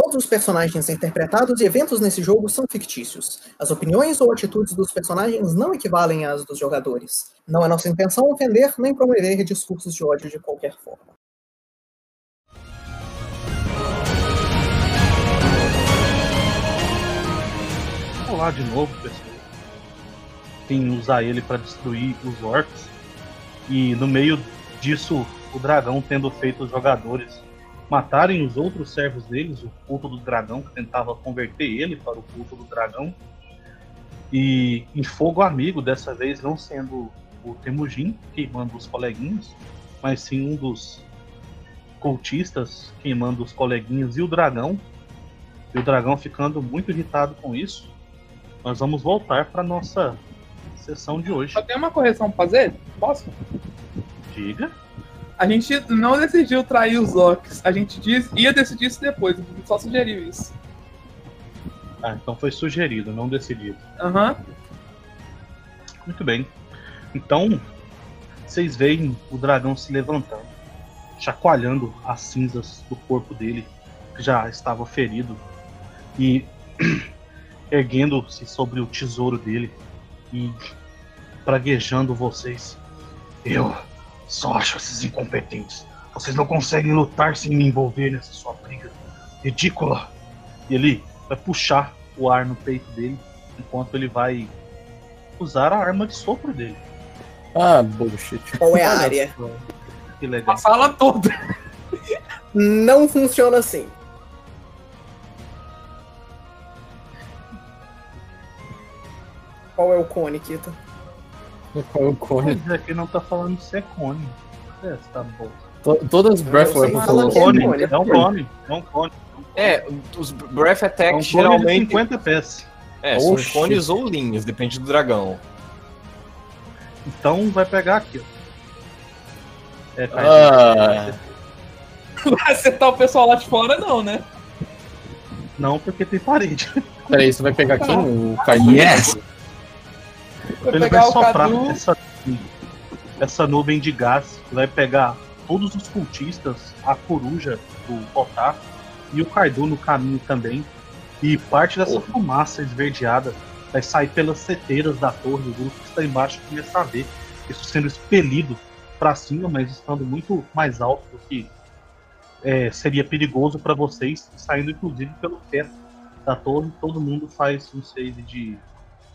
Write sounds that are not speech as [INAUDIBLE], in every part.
Todos os personagens interpretados e eventos nesse jogo são fictícios. As opiniões ou atitudes dos personagens não equivalem às dos jogadores. Não é nossa intenção ofender nem promover discursos de ódio de qualquer forma. Olá de novo, pessoal. Tem usar ele para destruir os orcs. E no meio disso, o dragão tendo feito os jogadores matarem os outros servos deles, o culto do dragão, que tentava converter ele para o culto do dragão. E em fogo amigo, dessa vez não sendo o Temujin queimando os coleguinhas, mas sim um dos cultistas queimando os coleguinhas e o dragão. E o dragão ficando muito irritado com isso. Nós vamos voltar para nossa sessão de hoje. Só tem uma correção pra fazer? Posso? Diga. A gente não decidiu trair os orcs. A gente diz, ia decidir isso depois. Só sugeriu isso. Ah, então foi sugerido, não decidido. Aham. Muito bem. Então, vocês veem o dragão se levantando, chacoalhando as cinzas do corpo dele, que já estava ferido, e [CLEARS THROAT] erguendo-se sobre o tesouro dele e praguejando vocês. Eu só acho esses incompetentes. Vocês não conseguem lutar sem me envolver nessa sua briga ridícula. E ele vai puxar o ar no peito dele enquanto ele vai usar a arma de sopro dele. Ah, bullshit. Qual é a área? Que legal. A sala toda. Não funciona assim. Qual é o cone, Kita? Qual é o cone? Aqui não tá falando se é cone. É, tá bom. To- Todas as Breath Weapons são é Cone, é um cone, é um cone. É, os Breath É Attack um cone de geralmente. 50 pés. É, são Oxi. cones ou linhas, depende do dragão. Então vai pegar aqui, ó. É, cara, Ah. Vai acertar o pessoal lá de fora, não, né? Não, porque tem parede. Peraí, você vai pegar aqui no Kaido? Yes! Vai Ele vai soprar Cadu. essa, essa nuvem de gás, vai pegar todos os cultistas, a coruja do Otar e o Kaido no caminho também. E parte dessa fumaça esverdeada vai sair pelas seteiras da torre. O grupo que está embaixo começa a ver isso sendo expelido para cima, mas estando muito mais alto do que é, seria perigoso para vocês, saindo inclusive pelo teto da torre. Todo mundo faz um save de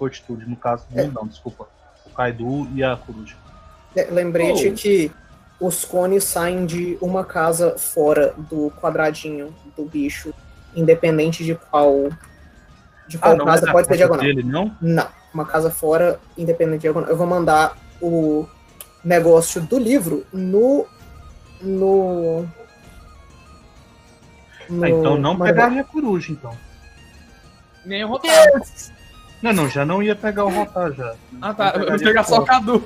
fortitude, no caso, É. não, desculpa. O Kaido e a coruja. É, Lembrete Oh. que os cones saem de uma casa fora do quadradinho do bicho, independente de qual. De qual não casa pode ser diagonal. dele, não? Não, uma casa fora, independente de diagonal. Eu vou mandar o negócio do livro no. no. no Ah, então não pegaria a coruja, então. Nem o Rotário. Não, não, já não ia pegar o Rotar já. Ah, tá. Eu vou pegar só o Cadu.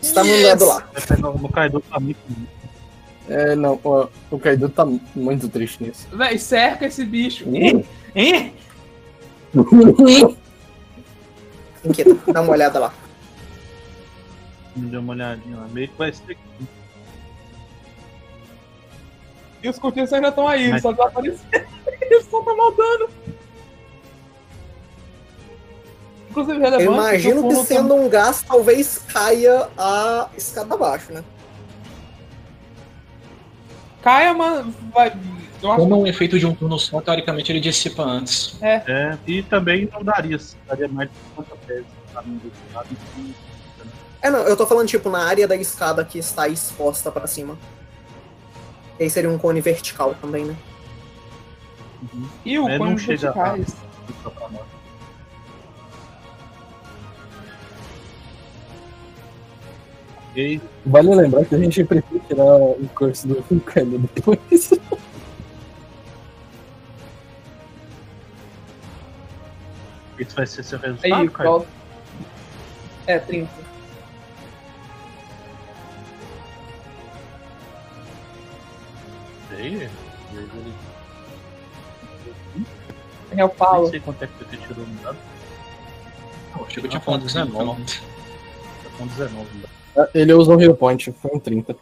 Está mandando lá. Vai pegar no Kaido tá muito. É, não, ó, o Kaido tá muito triste nisso. Véi, cerca esse bicho. Hein? Hein? Inquieta, dá uma olhada lá. Me deu uma olhadinha lá. Meio que vai ser. E os cultistas ainda estão aí, Mas- só desapareceram. [LAUGHS] Eles só tomando dano. Inclusive, relevante. Eu imagino que sendo um gás, talvez caia a escada abaixo, né? Caia, mano, vai. Como é um efeito de um turno só, teoricamente ele dissipa antes. É, e também não daria. Daria mais de 50 pés. Tá então- É, não, eu tô falando, tipo, na área da escada que está exposta pra cima. E aí seria um cone vertical também, né? Uhum. E o É, cone não chega a- Vale lembrar que a gente precisa tirar o curso do Kaido depois. Esse vai ser seu resultado, Aí, cara? volta. É, 30. Sei. É o Paulo. sei quanto é que você tirou no dado. Ah, falado com 19. Tá com 19. Ele usou o Hero Point, foi um 30.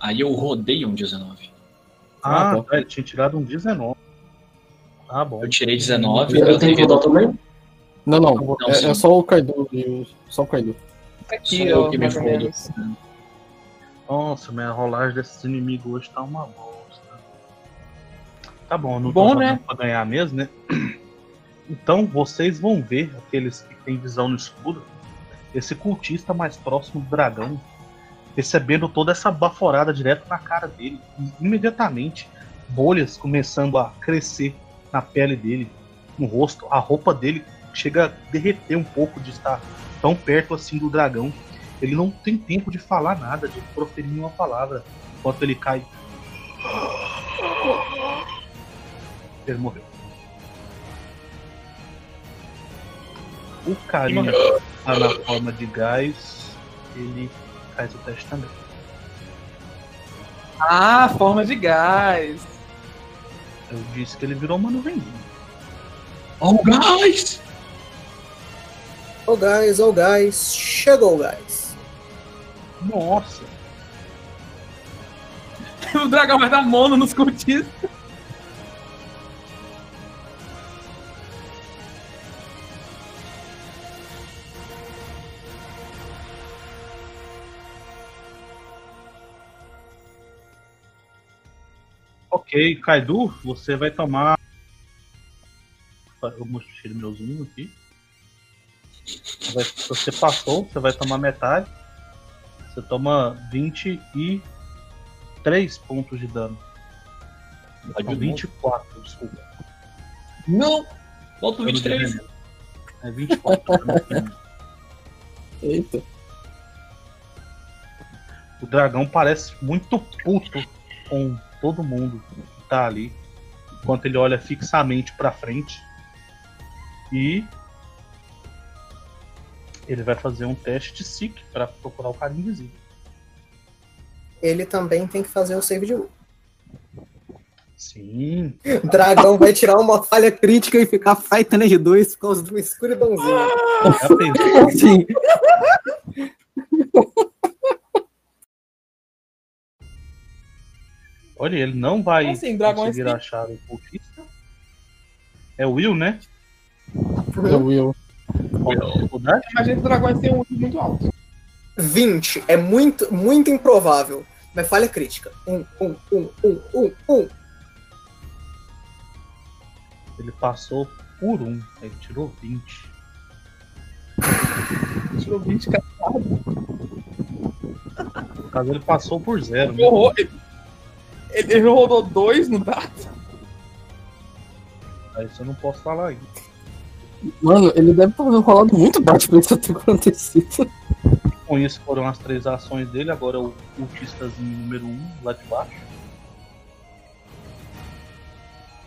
Aí eu rodei um 19. Ah, Ah, tá. tá, ele tinha tirado um 19. Ah, bom. Eu tirei 19. Eu tenho que rodar também? Não, não. Não, é, é só o Kaido e. Só o Kaido. Aqui, Sou eu que me menos. Nossa, minha rolagem desses inimigos hoje tá uma bosta. Tá bom, não Bom, tô né? pra ganhar mesmo, né? Então vocês vão ver, aqueles que têm visão no escuro, esse cultista mais próximo do dragão, recebendo toda essa baforada direto na cara dele. E imediatamente, bolhas começando a crescer na pele dele, no rosto. A roupa dele chega a derreter um pouco de estar tão perto assim do dragão. Ele não tem tempo de falar nada, de proferir nenhuma palavra, enquanto ele cai. Ele morreu. O carinha tá na forma de gás, ele faz o teste também. Ah, forma de gás. Eu disse que ele virou uma nuvenzinha. Oh, guys! Oh guys, oh guys, chegou guys. Nossa! [LAUGHS] O dragão vai dar mono nos cultistas. Ok, Kaidu, você vai tomar. Eu mostrei meu zoom aqui. Você passou, você vai tomar metade. Você toma 23 pontos de dano. Não, 24, desculpa. Não! Volta pro Dano de 23. veneno. É 24. dano de veneno. Eita. O dragão parece muito puto com todo mundo que tá ali. Enquanto ele olha fixamente pra frente. E. Ele vai fazer um teste de Seek pra procurar o cara invisível. Ele também tem que fazer o save de novo. Sim. O dragão vai tirar uma falha crítica e ficar fightando de 2 por causa de uma escuridãozinha. Já pensou? Sim. Olha, ele não vai Assim, dragões conseguir têm- achar o cultista. É o Will, né? É o Will. Imagina que o dragão tem um muito alto. 20 é muito, muito improvável. Mas falha crítica. Um, um, um, um, um, um. Ele passou por um. Ele tirou 20. Tirou 20 cara. No caso, ele passou por zero. né? Horror. Ele, ele rodou dois no dado. Aí isso eu não posso falar ainda. Mano, ele deve ter rolado muito baixo pra isso ter acontecido. Com isso foram as três ações dele. Agora é o cultistazinho número um, lá de baixo.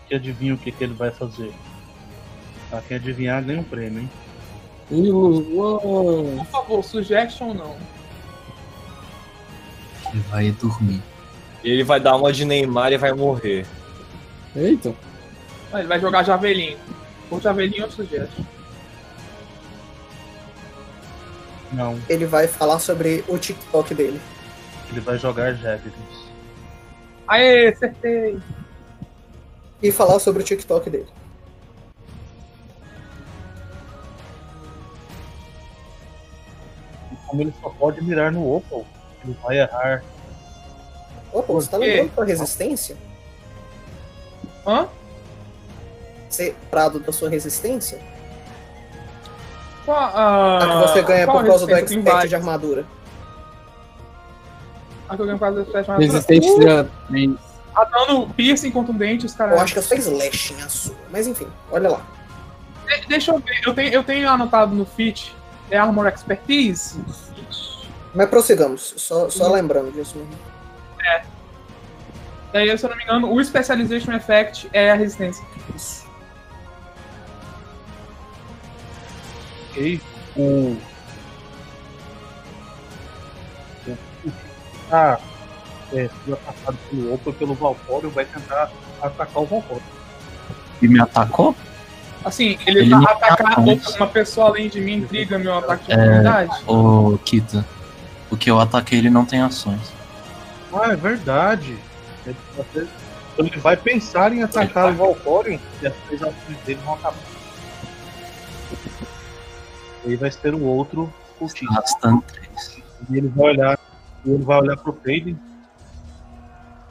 Que adivinha o que, que ele vai fazer? Pra quem adivinhar ganha um prêmio, hein? Por favor, suggestion não. Ele vai dormir. Ele vai dar uma de Neymar e vai morrer. Eita. Ah, Ele vai jogar javelin. Ou javelin ou suggestion. Não, Ele vai falar sobre o TikTok dele. ele vai jogar Javelins. Aê, acertei. E falar sobre o TikTok dele. Como ele só pode mirar no Opal, ele vai errar. Opa, você tá lembrando sua resistência? Hã? Ser prado da sua resistência? Qual, ah, A que você ganha qual por causa do expert de armadura. A que eu ganho por causa do expert de armadura? Uh, Resistência 3. A dano piercing contundente, os caras. Eu acho que é só slashing a sua. Mas enfim, olha lá. De- Deixa eu ver, eu tenho, eu tenho anotado no feat. É Armor Expertise? Mas prossigamos, só, só lembrando disso mesmo. Daí, se eu não me engano, o Specialization Effect é a resistência. Isso. Ok? O. O o que tá é, atacado pelo Opal e pelo Valcório vai tentar atacar o Valcório. E me atacou? Assim, ele, Ele tá atacar uma pessoa além de mim intriga meu ataque de É. oportunidade. Ô, Kita. O que eu ataquei ele não tem ações. Ah, é verdade. Ele, vai pensar em atacar o Valcorion e as três ações dele vão acabar. Aí vai ser o outro cultista. E ele vai olhar, ele vai olhar pro Faden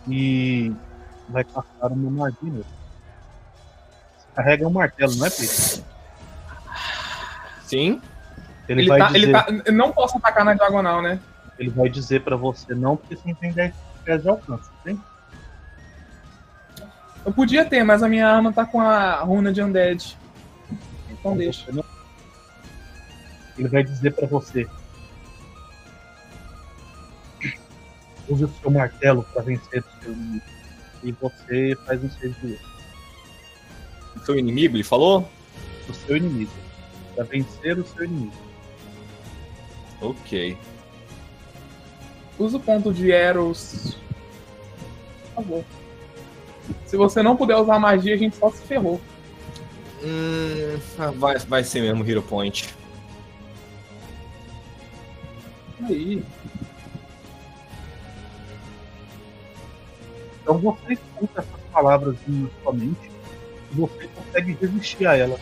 e vai passar uma magia carrega um martelo, não é, Pedro? Sim. Ele, Ele, vai tá, dizer, ele tá. eu Não posso atacar na diagonal, né? Ele vai dizer pra você não, porque você não tem 10 pés de alcance, tem? Eu podia ter, mas a minha arma tá com a runa de Undead. Então deixa. você não- Ele vai dizer pra você. Use o seu martelo pra vencer o seu inimigo. E você faz um de luta. Seu inimigo, ele falou? O seu inimigo. Pra vencer o seu inimigo. Ok. Usa o ponto de Eros. Por favor. Se você não puder usar magia, a gente só se ferrou. Hum, ah, vai, vai ser mesmo Hero Point. Aí. Então você escuta essas palavras na sua mente e você consegue resistir a elas.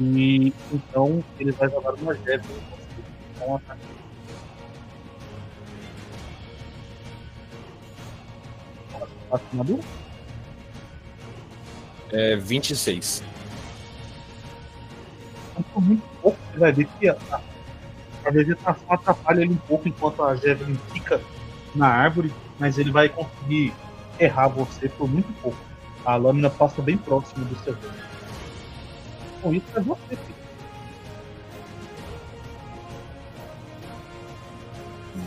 E então ele vai jogar uma jab em você. Então ataque. Assinador? É 26. Então, por muito pouco, você vai ver que a, a- vegetação atrapalha ele um pouco enquanto a Javelin fica na árvore, mas ele vai conseguir errar você por muito pouco. A lâmina passa bem próximo do seu rosto. Com isso é você, filho.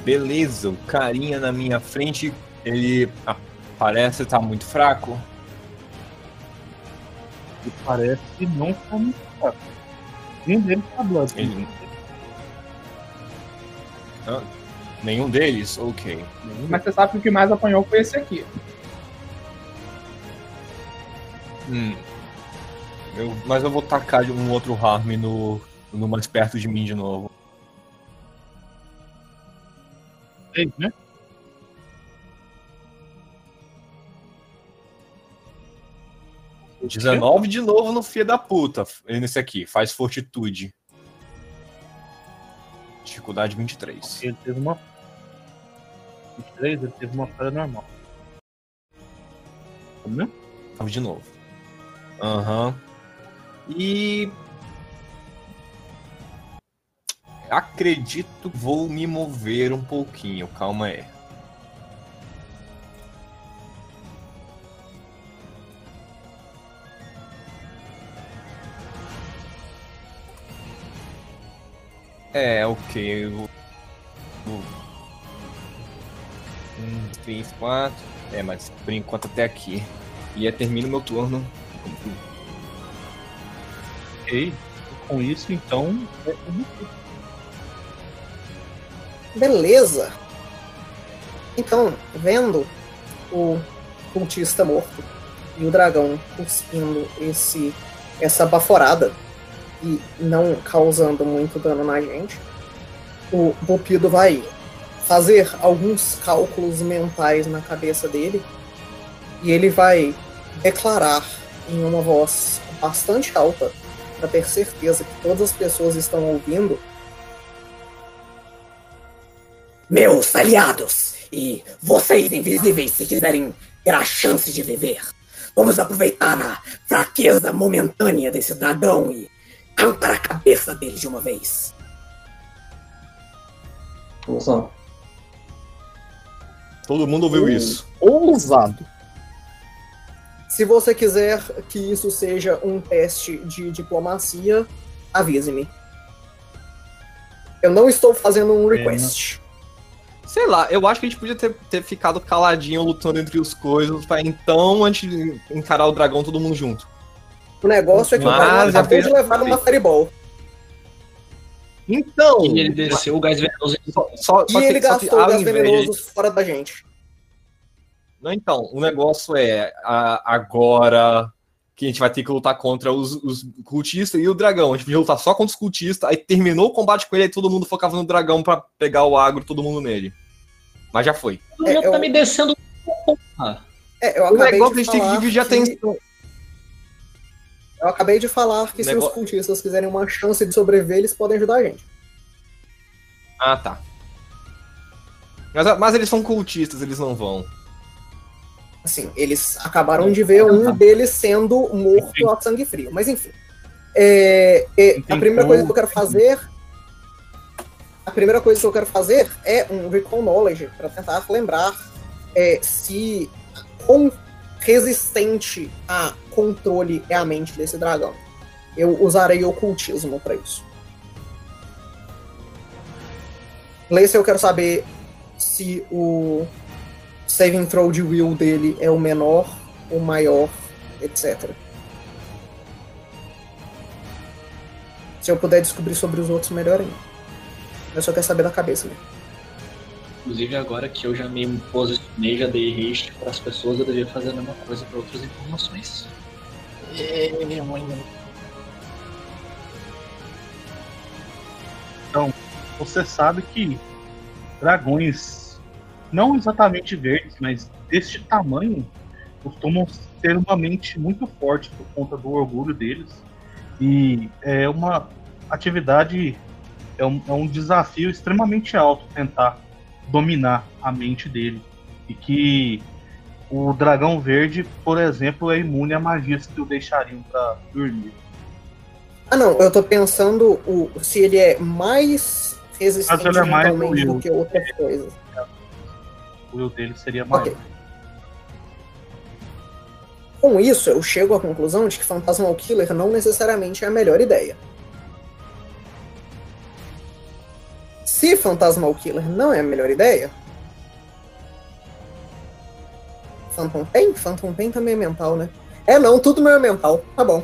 Beleza, o carinha na minha frente, ele ah, parece estar muito fraco. E parece que não está muito fraco. Nenhum deles tá blood. Ele- Nenhum deles? Ok. Nenhum Mas você sabe que o que mais apanhou foi esse aqui. Hum. Eu- mas eu vou tacar de um outro harm no, no mais perto de mim de novo. deles, né? 19 de novo no filho da puta. Nesse aqui, faz fortitude. Dificuldade 23. Ele teve uma. 23, ele teve uma falha normal. Tá vendo? 9 de novo. Aham. E. Acredito que vou me mover um pouquinho. Calma aí. É, ok. Eu... vou- vou- Um, três, quatro. É, mas por enquanto até aqui. E aí termina o meu turno. Ok. Com isso, então. É. Beleza. Então, vendo o cultista morto e o dragão cuspindo esse, essa baforada e não causando muito dano na gente, o Bupido vai fazer alguns cálculos mentais na cabeça dele e ele vai declarar em uma voz bastante alta para ter certeza que todas as pessoas estão ouvindo meus aliados e vocês invisíveis se quiserem ter a chance de viver. Vamos aproveitar a fraqueza momentânea desse dragão e arrancar a cabeça dele de uma vez. Nossa, Todo mundo ouviu isso. ousado. Se você quiser que isso seja um teste de diplomacia, avise-me. Eu não estou fazendo um request. Sei lá, eu acho que a gente podia ter, ter ficado caladinho lutando entre os coisas pra então, antes de encarar o dragão, todo mundo junto. O negócio é que o Mas dragão já acabou de levar uma fireball. Então, E ele desceu o gás venenoso. só, só, E só que- ele só que gastou ao gás invés de- venenoso fora da gente. Não, então, o negócio é a- agora que a gente vai ter que lutar contra os, os cultistas e o dragão. A gente podia lutar só contra os cultistas, aí terminou o combate com ele, aí todo mundo focava no dragão pra pegar o agro, todo mundo nele. Mas já foi. O É, meu eu- tá me descendo. É, eu O negócio de que a gente tem que dividir a atenção. Eu acabei de falar que se Nego- os cultistas quiserem uma chance de sobreviver, eles podem ajudar a gente. Ah, tá. Mas, mas eles são cultistas, eles não vão. Assim, eles acabaram de ver um deles sendo morto a sangue frio. Mas enfim. É, é, a primeira coisa que eu quero fazer. A primeira coisa que eu quero fazer é um recall knowledge para tentar lembrar é, se quão resistente a controle é a mente desse dragão. Eu usarei ocultismo para isso. Lesse, eu quero saber se o saving throw de will dele é o menor, o maior, etc. Se eu puder descobrir sobre os outros, melhor ainda. Eu só quero saber da cabeça, né? Inclusive, agora que eu já me posicionei, já dei haste para as pessoas, eu deveria fazer a mesma coisa para outras informações. Você sabe que dragões, não exatamente verdes, mas deste tamanho, costumam ter uma mente muito forte por conta do orgulho deles. E é uma atividade, é um, é um desafio extremamente alto tentar dominar a mente dele. E que o dragão verde, por exemplo, é imune a magias que o deixariam para dormir. Ah, não, eu tô pensando o, se ele é mais resistente Mas ele é mais mentalmente do que outras coisas. O will dele seria maior. Ok. Com isso, eu chego à conclusão de que Phantasmal Killer não necessariamente é a melhor ideia. Se Phantasmal Killer não é a melhor ideia. Phantom Pain? Phantom Pain também é mental, né? É não, tudo meu é mental. Tá bom.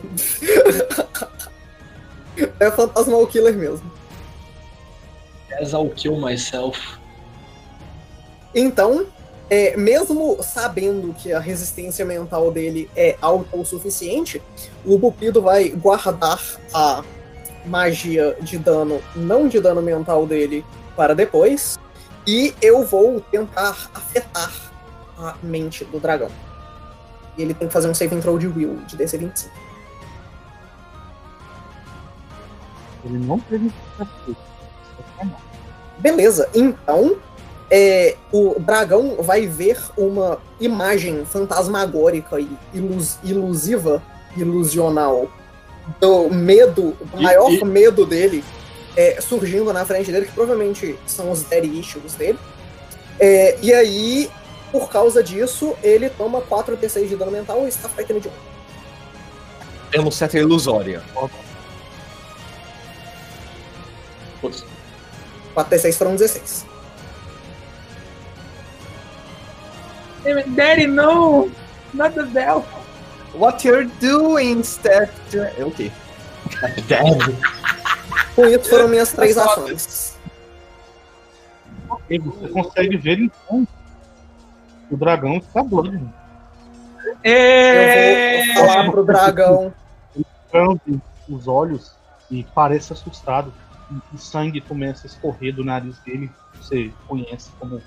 [LAUGHS] é Phantasmal Killer mesmo. As I'll kill myself. Então, é, mesmo sabendo que a resistência mental dele é alta o suficiente, o Bupido vai guardar a magia de dano, não de dano mental dele, para depois. E eu vou tentar afetar a mente do dragão. E ele tem que fazer um saving throw de will, de DC 25. Ele não teve. Beleza, então é, o dragão vai ver uma imagem fantasmagórica e ilus- ilusiva, ilusional, do medo, do E- maior e- medo dele é, surgindo na frente dele, que provavelmente são os daddy issues dele. É, e aí, por causa disso, ele toma 4 D6 de dano mental e está frightened de 1. É uma certa ilusória. Putz, 4 D6 foram 16. Daddy, no! Not the bell! What you're doing, Steph? É o quê? Com isso foram minhas três ações. E você consegue ver então o dragão está blood. É... Eu vou falar pro dragão. Franze os olhos e parece assustado. E o sangue começa a escorrer do nariz dele. Você conhece como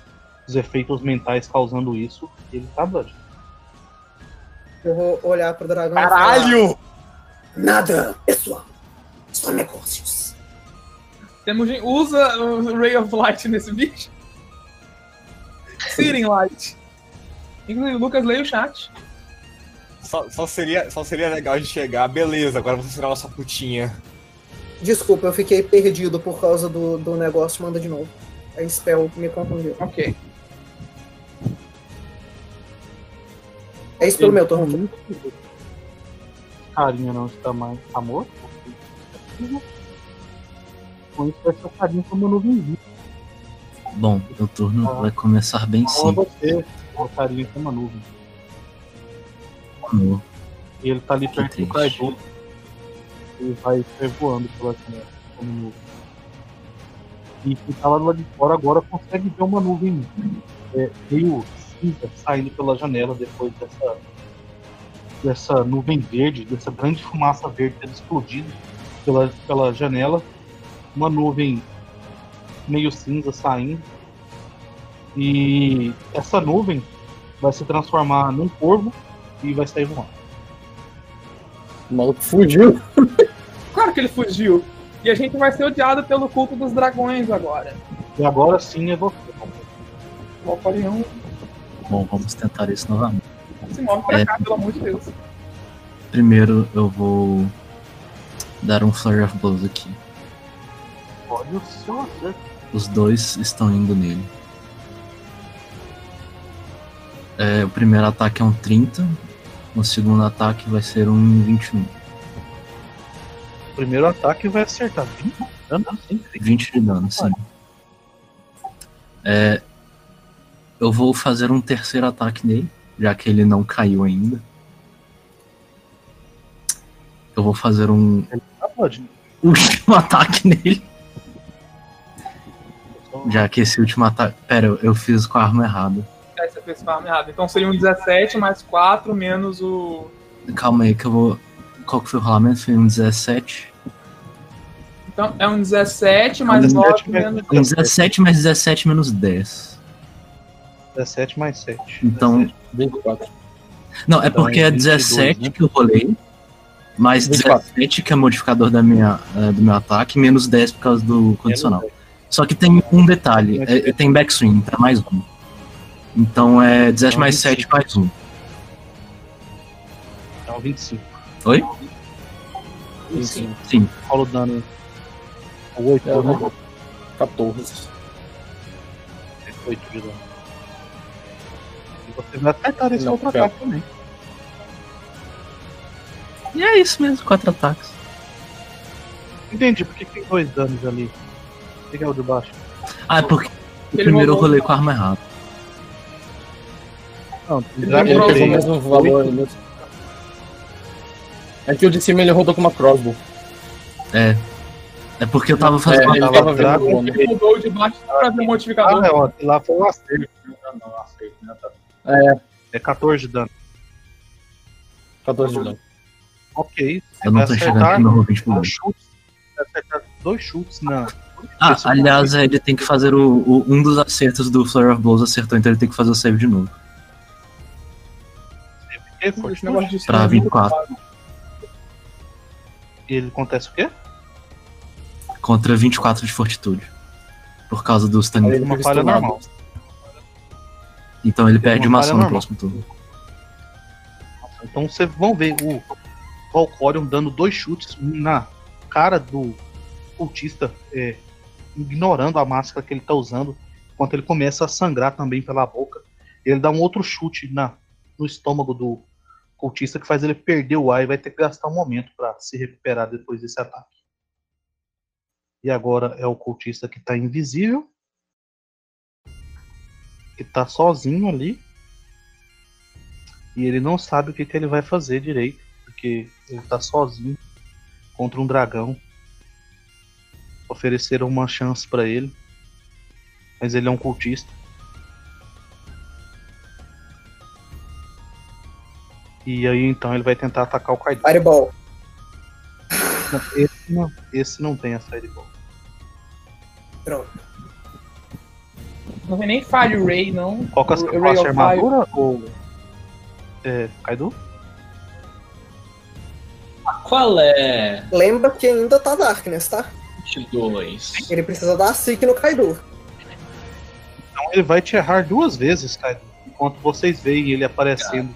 os efeitos mentais causando isso. Ele tá blood. Eu vou olhar pro dragão e Caralho! Nada, pessoal. Só negócios. Temos gente- Usa o Ray of Light nesse bicho. Searing Light. Inclusive, Lucas, leia o chat. Só, só seria, só seria legal de chegar. Beleza, agora você será nossa putinha. Desculpa, eu fiquei perdido por causa do, do negócio. Manda de novo. A spell me confundiu. Ok. É isso pelo meu turno. Carinha não está mais tá morto. Com isso vai ser o carinha como nuvem Bom, meu turno Ah. vai começar bem sim. você, o carinha como uma nuvem. Amor. E ele tá ali Que perto do triste. Kaido. Ele vai voando pela janela como nuvem. E quem tá lá do lado de fora agora consegue ver uma nuvem é, meio cinza saindo pela janela depois dessa, dessa nuvem verde, dessa grande fumaça verde ter explodido pela, pela janela. Uma nuvem meio cinza saindo. E essa nuvem vai se transformar num corvo e vai sair voando. O maluco fugiu. [LAUGHS] Claro que ele fugiu. E a gente vai ser odiado pelo culto dos dragões agora. E agora sim é você. O Valcorion Bom, vamos tentar isso novamente. se move pra É. cá, pelo amor de Deus. Primeiro eu vou dar um Flurry of Blows aqui. Olha o seu acerto. Os dois estão indo nele. É, o primeiro ataque é um 30, o segundo ataque vai ser um 21. O primeiro ataque vai acertar 20 dano, assim, 20 de dano, sim. É, eu vou fazer um terceiro ataque nele, já que ele não caiu ainda. Eu vou fazer um Tá, pode. último [LAUGHS] ataque nele, já que esse último ataque. Pera, eu- fiz com a arma errada. Aí você fez farm errado. Então seria um 17 mais 4 menos o. Calma aí que eu vou. Qual que foi o rolamento? Foi um 17. Então é um 17 mais 17 9 mais menos. Um 17 mais 17 menos 10. 17 mais 7. Então. 24. Não, é Então, porque é 22, 17 né? que eu rolei. Mais 24. 17 que é modificador da minha, eh, do meu ataque, menos 10 por causa do condicional. Só que tem um detalhe, é- é- tem backswing, então é mais um. Então é 17 mais 7 mais 1. Então 25. Oi? 25. Sim. Rola o dano. O 8, É, né? vou- 14. 8 de dano. E você vai acertar esse Não, outro pera. ataque também. E é isso mesmo, 4 ataques. Entendi, por que que tem dois danos ali? O que é o de baixo? Ah, é porque o Ele primeiro eu rolei com a arma errada. Não, Ele já Ele pegou o mesmo valor. né? É que o de cima ele rodou com uma crossbow. É. É porque eu tava É, fazendo. ele tava vendo. Ele mudou de baixo pra ver o Ah, modificador. é, lá foi um acerto. Não, não, acerto, né? Tá. É, É 14 de dano. 14 de dano. Ok. você Eu não tô enxergando acertar aqui meu roll 20 por dois chutes. Dois chutes na. Ah, Esse aliás, ele tem que fazer o, o- um dos acertos do Flurry of Blows acertou, então ele tem que fazer o save de novo. Que foi? Esse negócio de Pra é muito 24. fácil. E ele acontece o quê? Contra 24 de fortitude. Por causa taninos. ele Uma falha normal. Então ele perde uma uma ação no normal. próximo turno. Então vocês vão ver o Valcorion dando dois chutes na cara do cultista, é, ignorando a máscara que ele tá usando, enquanto ele começa a sangrar também pela boca. Ele dá um outro chute na, no estômago do cultista que faz ele perder o ar e vai ter que gastar um momento para se recuperar depois desse ataque. E agora é o cultista que tá invisível. Que tá sozinho ali. E ele não sabe o que, que ele vai fazer direito, porque ele tá sozinho contra um dragão. Ofereceram uma chance pra ele, mas ele é um cultista. E aí então ele vai tentar atacar o Kaido. Fireball. Não, Esse não, esse não tem a Fireball. Pronto. Não tem nem Fire Ray, não. Qual que é a sua armadura? Ou... É, Kaido? Qual é Lembra que ainda tá Darkness, tá? 22? Ele precisa dar Seek no Kaido. Então ele vai te errar duas vezes, Kaido. Enquanto vocês veem ele aparecendo.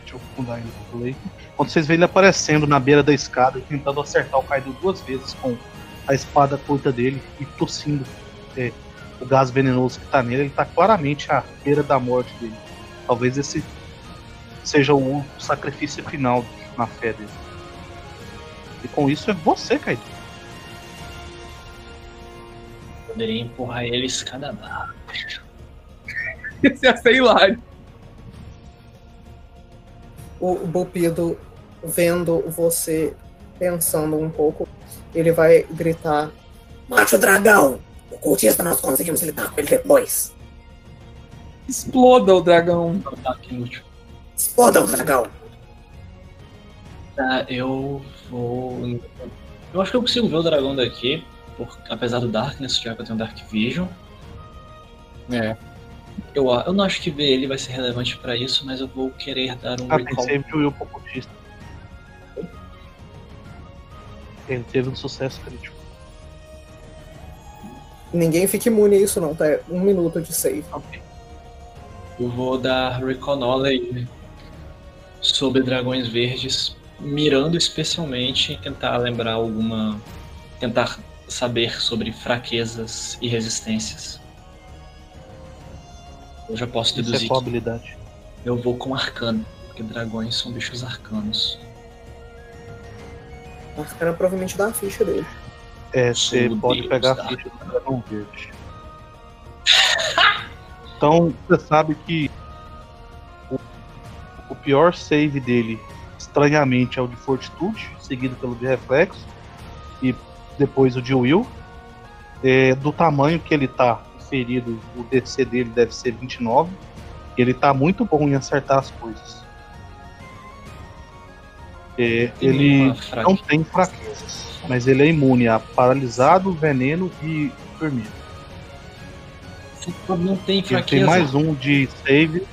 Deixa eu mudar ainda o play. Quando vocês veem ele aparecendo na beira da escada e tentando acertar o Kaido duas vezes com a espada curta dele e tossindo é, o gás venenoso que tá nele, ele tá claramente à beira da morte dele. Talvez esse seja o sacrifício final na fé dele. E com isso é você, Kaido. Poderia empurrar ele escada abaixo. Esse ia ser hilário. O Bupido, vendo você pensando um pouco, ele vai gritar: Mate o dragão! O cultista nós conseguimos lidar com ele depois. Exploda o dragão. Exploda o dragão! Tá, eu vou. Eu acho que eu consigo ver o dragão daqui, por... apesar do Darkness, já que eu tenho Dark Vision. É. Eu, eu não acho que ver ele vai ser relevante pra isso, mas eu vou querer dar um Ah, recall. pro teve um sucesso crítico. Ninguém fica imune a isso, não, tá? É um minuto de save. Eu vou dar recall knowledge sobre dragões verdes, mirando especialmente em tentar lembrar alguma. tentar saber sobre fraquezas e resistências. Eu já posso Isso é deduzir qual habilidade? eu vou com arcano, porque dragões são bichos arcanos. Mas o cara provavelmente dá a ficha dele. É, você o pode Deus pegar da- a ficha do dragão verde. Então, você sabe que o, o pior save dele, estranhamente, é o de Fortitude, seguido pelo de Reflexo, e depois o de Will. É, do tamanho que ele tá ferido, o DC dele deve ser 29. Ele tá muito bom em acertar as coisas. É, Tem ele não fraqueza. tem fraquezas, mas ele é imune a paralisado, veneno e vermelho. Não tem Ele fraqueza. tem mais um de save.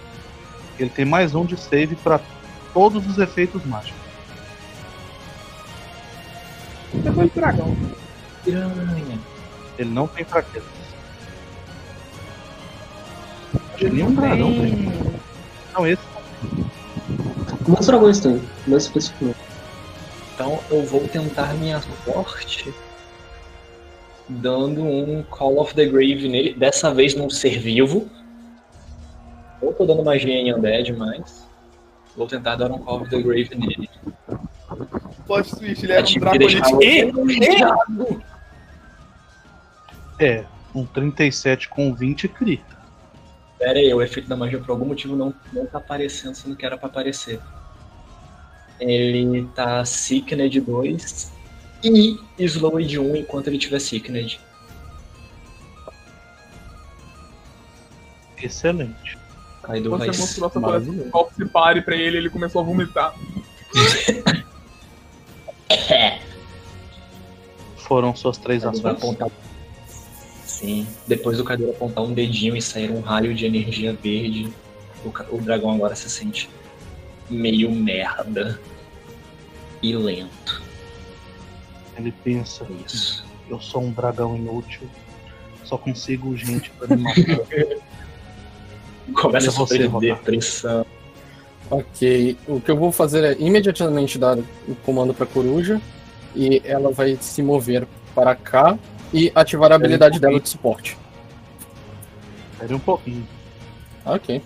Ele tem mais um de save para todos os efeitos mágicos. Depois do dragão. Piranha. Ele não tem fraquezas. Acho que nenhum dragão tem. Não, esse Quantos dragões tem? Mais especificamente. Então eu vou tentar minha sorte dando um Call of the Grave nele, dessa vez num ser vivo. Eu tô dando magia em Undead, mas vou tentar dar um Call of the Grave nele. Plot twist, ele era um você- é um 37 com 20 crita. Pera aí, o efeito da magia por algum motivo não, não tá aparecendo, sendo que era pra aparecer. Ele tá Sickned 2 e Slowed 1 enquanto ele tiver Sickned. Excelente. Kaido Você vai mostrou essa. Qual se pare pra ele, ele começou a vomitar. [LAUGHS] Foram suas três Kaido vai ações. apontar. Sim. Depois do Kaido apontar um dedinho e sair um raio de energia verde, o, o dragão agora se sente meio merda e lento. Ele pensa: isso. eu sou um dragão inútil, só consigo gente pra me matar. [LAUGHS] Começa a sofrer depressão. Ok, o que eu vou fazer é imediatamente dar o comando pra coruja e ela vai se mover para cá e ativar a habilidade dela de suporte. Espere um pouquinho. Ok.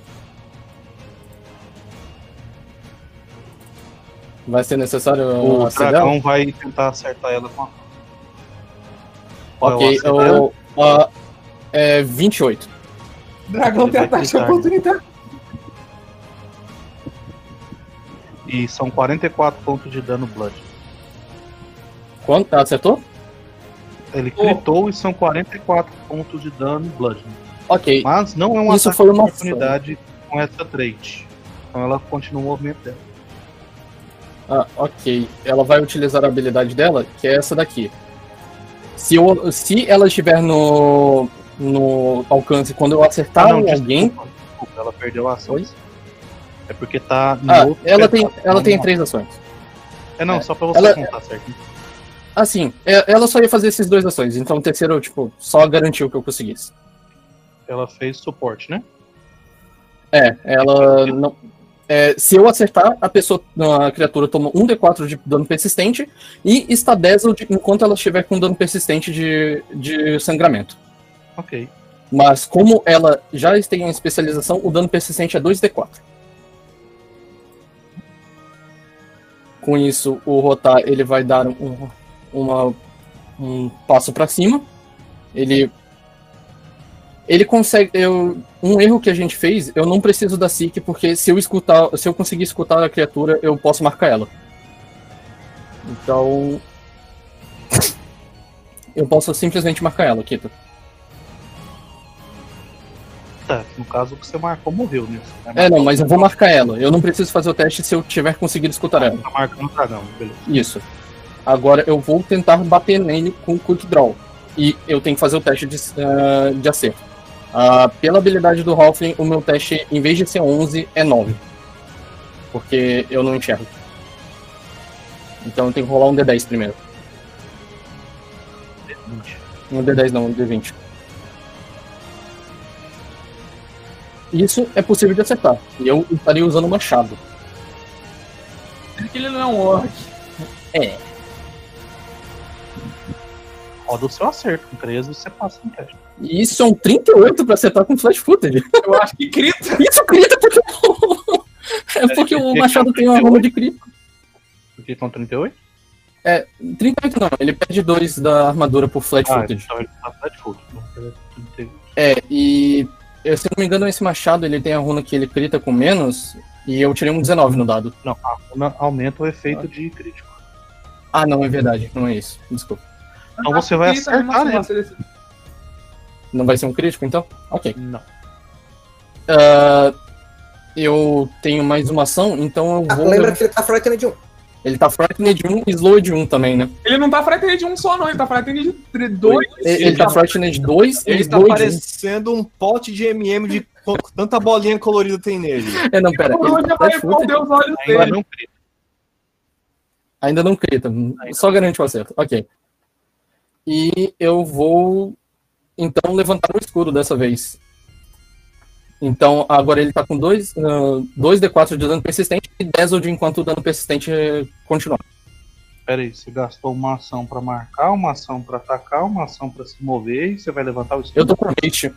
Vai ser necessário O dragão vai tentar acertar ela com a. É o Ok, eu, ah, é 28. Dragão tem ataque de clicar. oportunidade. E são 44 pontos de dano blood. Quanto? Acertou? Ele gritou e são 44 pontos de dano blood. Ok. Mas não é um Isso ataque foi de uma oportunidade com essa trait. Então ela continua o movimento dela. Ah, ok. Ela vai utilizar a habilidade dela, que é essa daqui. Se, eu, se ela estiver no, no alcance quando eu acertar Ah, não, alguém. desculpa, desculpa, ela perdeu a ação. É porque tá no Ah, outro ela tem, pedaço, ela tem três ações. É não, é. só pra você Ela- contar certo. Assim, é- ela só ia fazer esses dois ações, então o terceiro, tipo, só garantiu que eu conseguisse. Ela fez suporte, né? É, ela não. é, se eu acertar, a pessoa, a criatura toma um D4 de dano persistente e está dazzled enquanto ela estiver com dano persistente de, de sangramento. Ok. Mas como ela já tem a especialização, o dano persistente é 2d4. Com isso, o Rotar ele vai dar um, uma- um passo para cima. Ele ele consegue eu, um erro que a gente fez, eu não preciso da SIC porque se eu escutar, se eu conseguir escutar a criatura, eu posso marcar ela. Então [LAUGHS] eu posso simplesmente marcar ela, Kita. Tá, no caso que você marcou morreu né? É, não, mas eu vou marcar ela. Eu não preciso fazer o teste se eu tiver conseguido escutar ela. Tá marcando o dragão, beleza. Isso. Agora eu vou tentar bater nele com o Quick Draw. E eu tenho que fazer o teste de, ah, de acerto. Ah, pela habilidade do Halfling, o meu teste, em vez de ser 11, é 9. Porque eu não enxergo. Então eu tenho que rolar um D10 primeiro. Um D10 não, um D20. Isso é possível de acertar. E eu estaria usando machado. Ele não é um orc. É. Roda o seu acerto. Com 13 você passa no teste. E isso é um 38 pra acertar com flash footage. Eu acho que crita. [LAUGHS] Isso crita porque. [LAUGHS] é porque o machado tem uma runa de crítico. Porque com 38? 38 não, ele perde 2 da armadura por flat Ah, footage. então ele tá flat foot. Então, é 38. É, e eu, se não me engano, esse machado ele tem a runa que ele crita com menos, e eu tirei um 19 no dado. Não, a runa aumenta o efeito de crítico. Ah, não, é verdade, não é isso. Desculpa. Então você vai acertar ele. nossa, esse- Não vai ser um crítico, então? Ok. Não. Ah, eu tenho mais uma ação, então eu Ah, vou. lembra que ele tá frightened de 1. Ele tá Frightened de 1 e Slow de 1 também, né? Ele não tá frightened de um só, não. Ele tá frightened de dois. Ele, ele tá Frightened de 2 e Ele tá 1. parecendo um pote de MM de tanta bolinha colorida tem nele. É, não, pera. Onde Ele tá vai esconder os olhos Ainda dele? não crita. Ainda não crita, só garante o acerto. Ok. E eu vou então levantar o escudo dessa vez. Então agora ele tá com 2 2d4 de dano persistente e 10 de enquanto o dano persistente eh, continuar. Pera aí, você gastou uma ação pra marcar, uma ação pra atacar, uma ação pra se mover e você vai levantar o escudo. Eu tô com haste.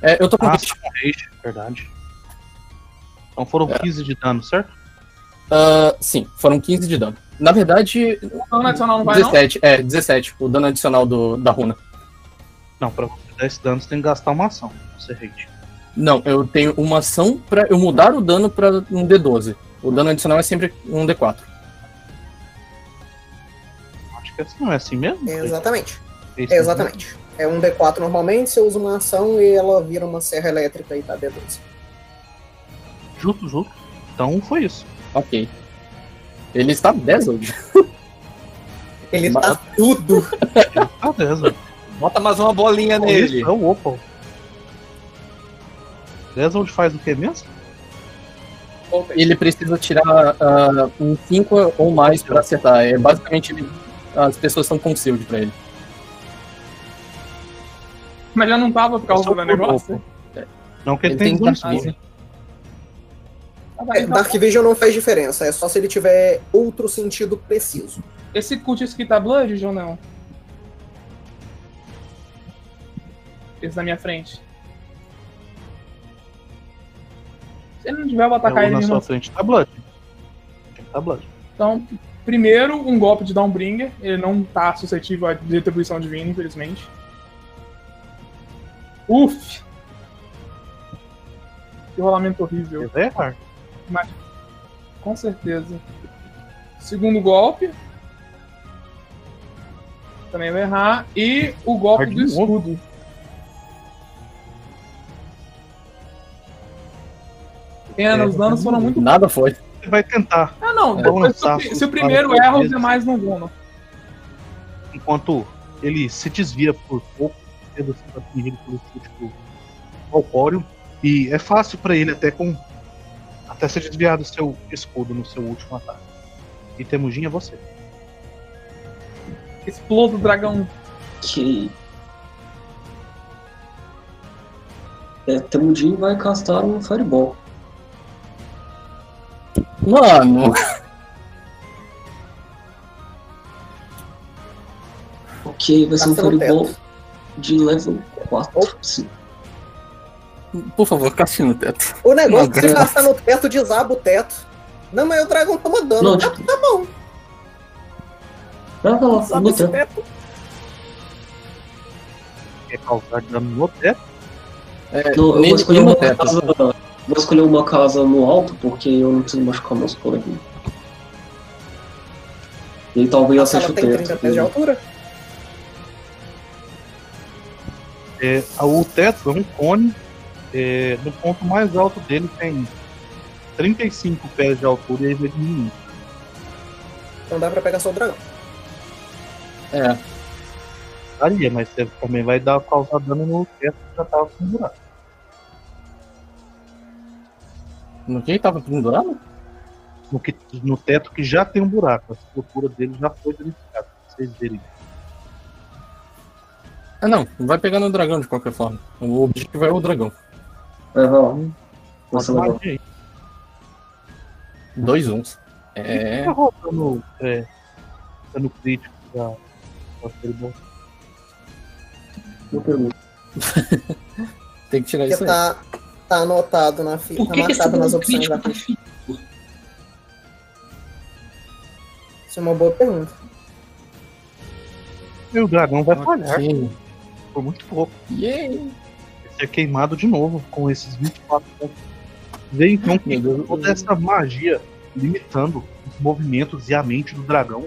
É, eu tô com Ah, haste. tá haste, verdade. Então foram É. 15 de dano, certo? Ah, sim, foram 15 de dano. Na verdade, O dano adicional não vai, não? 17. É, 17. O dano adicional do, da runa. Não, pra você dar esse dano você tem que gastar uma ação. Você hate. Não, eu tenho uma ação pra eu mudar o dano pra um D12. O dano adicional é sempre um D4. Acho que assim não é assim mesmo? Exatamente. Esse É, exatamente. É um D4 normalmente, você usa uma ação e ela vira uma serra elétrica e tá D12. Justo, justo. Então foi isso. Ok. Ele está Dazzled. Ele Mas- tá tudo. Ah, beleza. Bota mais uma bolinha Isso nele. é o Opal. Dazzled faz o que mesmo? Ele precisa tirar ah, um 5 ou mais pra acertar. É basicamente ele- as pessoas estão com shield pra ele. Mas já não tava por causa do negócio? Não que ele, Ele tem tem É, então, Dark Vision não faz diferença, é só se ele tiver outro sentido preciso. Esse cultista aqui tá Blood ou não? Esse na minha frente. Se ele não tiver, eu vou atacar É, ele na sua frente tá Blood. Tá Blood. Então, primeiro, um golpe de Downbringer. Ele não tá suscetível à retribuição divina, infelizmente. Uf! Que rolamento horrível. Ele vai errar. Com certeza. Segundo golpe. Também vai errar. E o golpe do escudo. Pena, É, os danos foram muito. Nada foi. Ele vai tentar. Ah, não. É, depois, se, o lançar os se o primeiro erra, os demais não vão. Não. Enquanto ele se desvia por pouco, sendo atingido pelo chute do Valcório. E é fácil pra ele até com. Até se desviar do seu escudo no seu último ataque. E Temujin é você. Exploda o dragão. Que. É, Temudin vai castar um Fireball. Mano, Ok, vai ser um Fireball de level 4. Sim. Por favor, caste no teto. O negócio Não, é que se cara. passar no teto, desaba o teto. Não, mas o dragão toma dano. Não, tá, tá bom. Vai lá, Sabe no teto. teto? Quer causar dano no teto? É, Não, eu vou escolher uma teto. casa. Vou escolher uma casa no alto, porque eu não preciso machucar meus colegas. E talvez seja o tem 30 teto. pés de altura? É, o teto é um cone. É, no ponto mais alto dele tem 35 pés de altura e ele vai diminuindo. Não dá pra pegar só o dragão. É. Daria, mas você também vai dar causar dano no teto que já tava com buraco. No que tava pendurado? No, que, no teto que já tem um buraco. A estrutura dele já foi danificada. pra Vocês verem. Ah, não. Vai pegar no dragão de qualquer forma. O objetivo é o dragão. Nossa, Mas legal. magia aí. Dois uns. É. Tá rolando é, dano crítico da. Não pergunto. [LAUGHS] Tem que tirar Porque isso aí. tá, tá anotado na ficha, Por tá marcado nas opções da tá ficha. feito? Isso é uma boa pergunta. E o dragão vai falhar Ok. por muito pouco. Yay! Ser queimado de novo com esses 24 pontos. Vê então toda essa magia limitando os movimentos e a mente do dragão.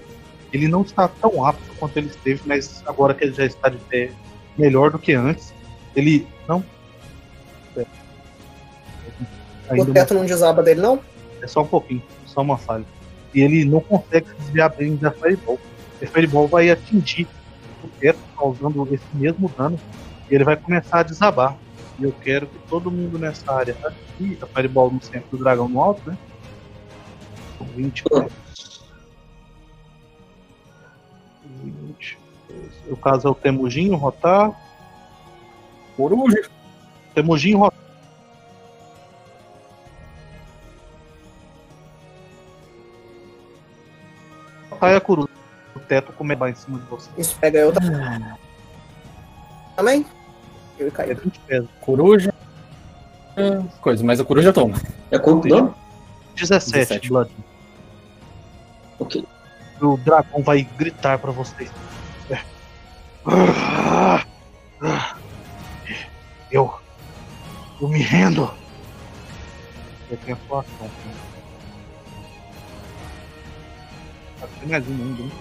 Ele não está tão apto quanto ele esteve, mas agora que ele já está de pé melhor do que antes, ele não. É. Ainda O teto não desaba dele, não? é só um pouquinho, só uma falha. E ele não consegue se desviar bem da Fireball. A Fireball vai atingir o teto, causando esse mesmo dano. E ele vai começar a desabar. E eu quero que todo mundo nessa área aqui, a Fireball no centro do dragão no alto, né? 20 metros. 20. No caso é o Temujinho, rotar. Coruja. Temujinho, rotar. Rotar é a coruja. O teto começa em cima de você. Isso pega eu também? Eu e Caio. 20 pés. Coruja. é, Coisa, mas a coruja toma. É quanto dano? 17, 17. Blood. Ok. O dragão vai gritar pra vocês. Eu. Eu me rendo. Eu tenho a sua ação. Acho que mais um mundo, né?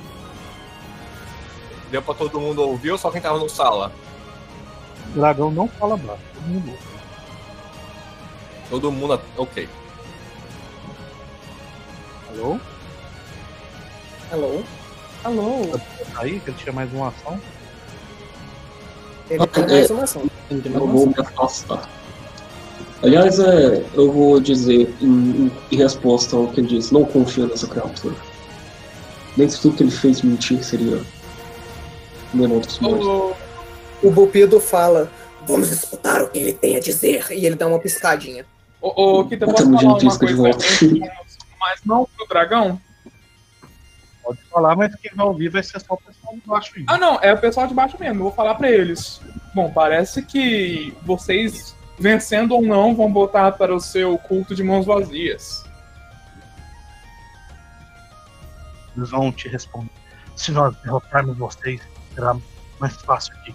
Deu pra todo mundo ouvir ou só quem tava no sala? O dragão não fala baixo. Todo mundo ouve. Todo mundo. Ok. Alô? Alô? Alô? Aí, que ele tinha mais uma ação. Ele tem mais uma ação. Eu vou me afastar. Aliás, é, eu vou dizer em, em resposta ao que ele disse, não confio nessa criatura. Dentro de tudo que ele fez, mentir seria menor dos males. O Bupido fala: Vamos escutar o que ele tem a dizer. E ele dá uma piscadinha. ô, ô, Kita, posso falar uma de coisa mas não pro dragão? Pode falar, mas quem vai ouvir vai ser só o pessoal de baixo ainda. Ah, não, é o pessoal de baixo mesmo, eu vou falar pra eles. Bom, parece que vocês, vencendo ou não, vão botar para o seu culto de mãos vazias. Eles vão te responder. Se nós derrotarmos vocês, será mais fácil de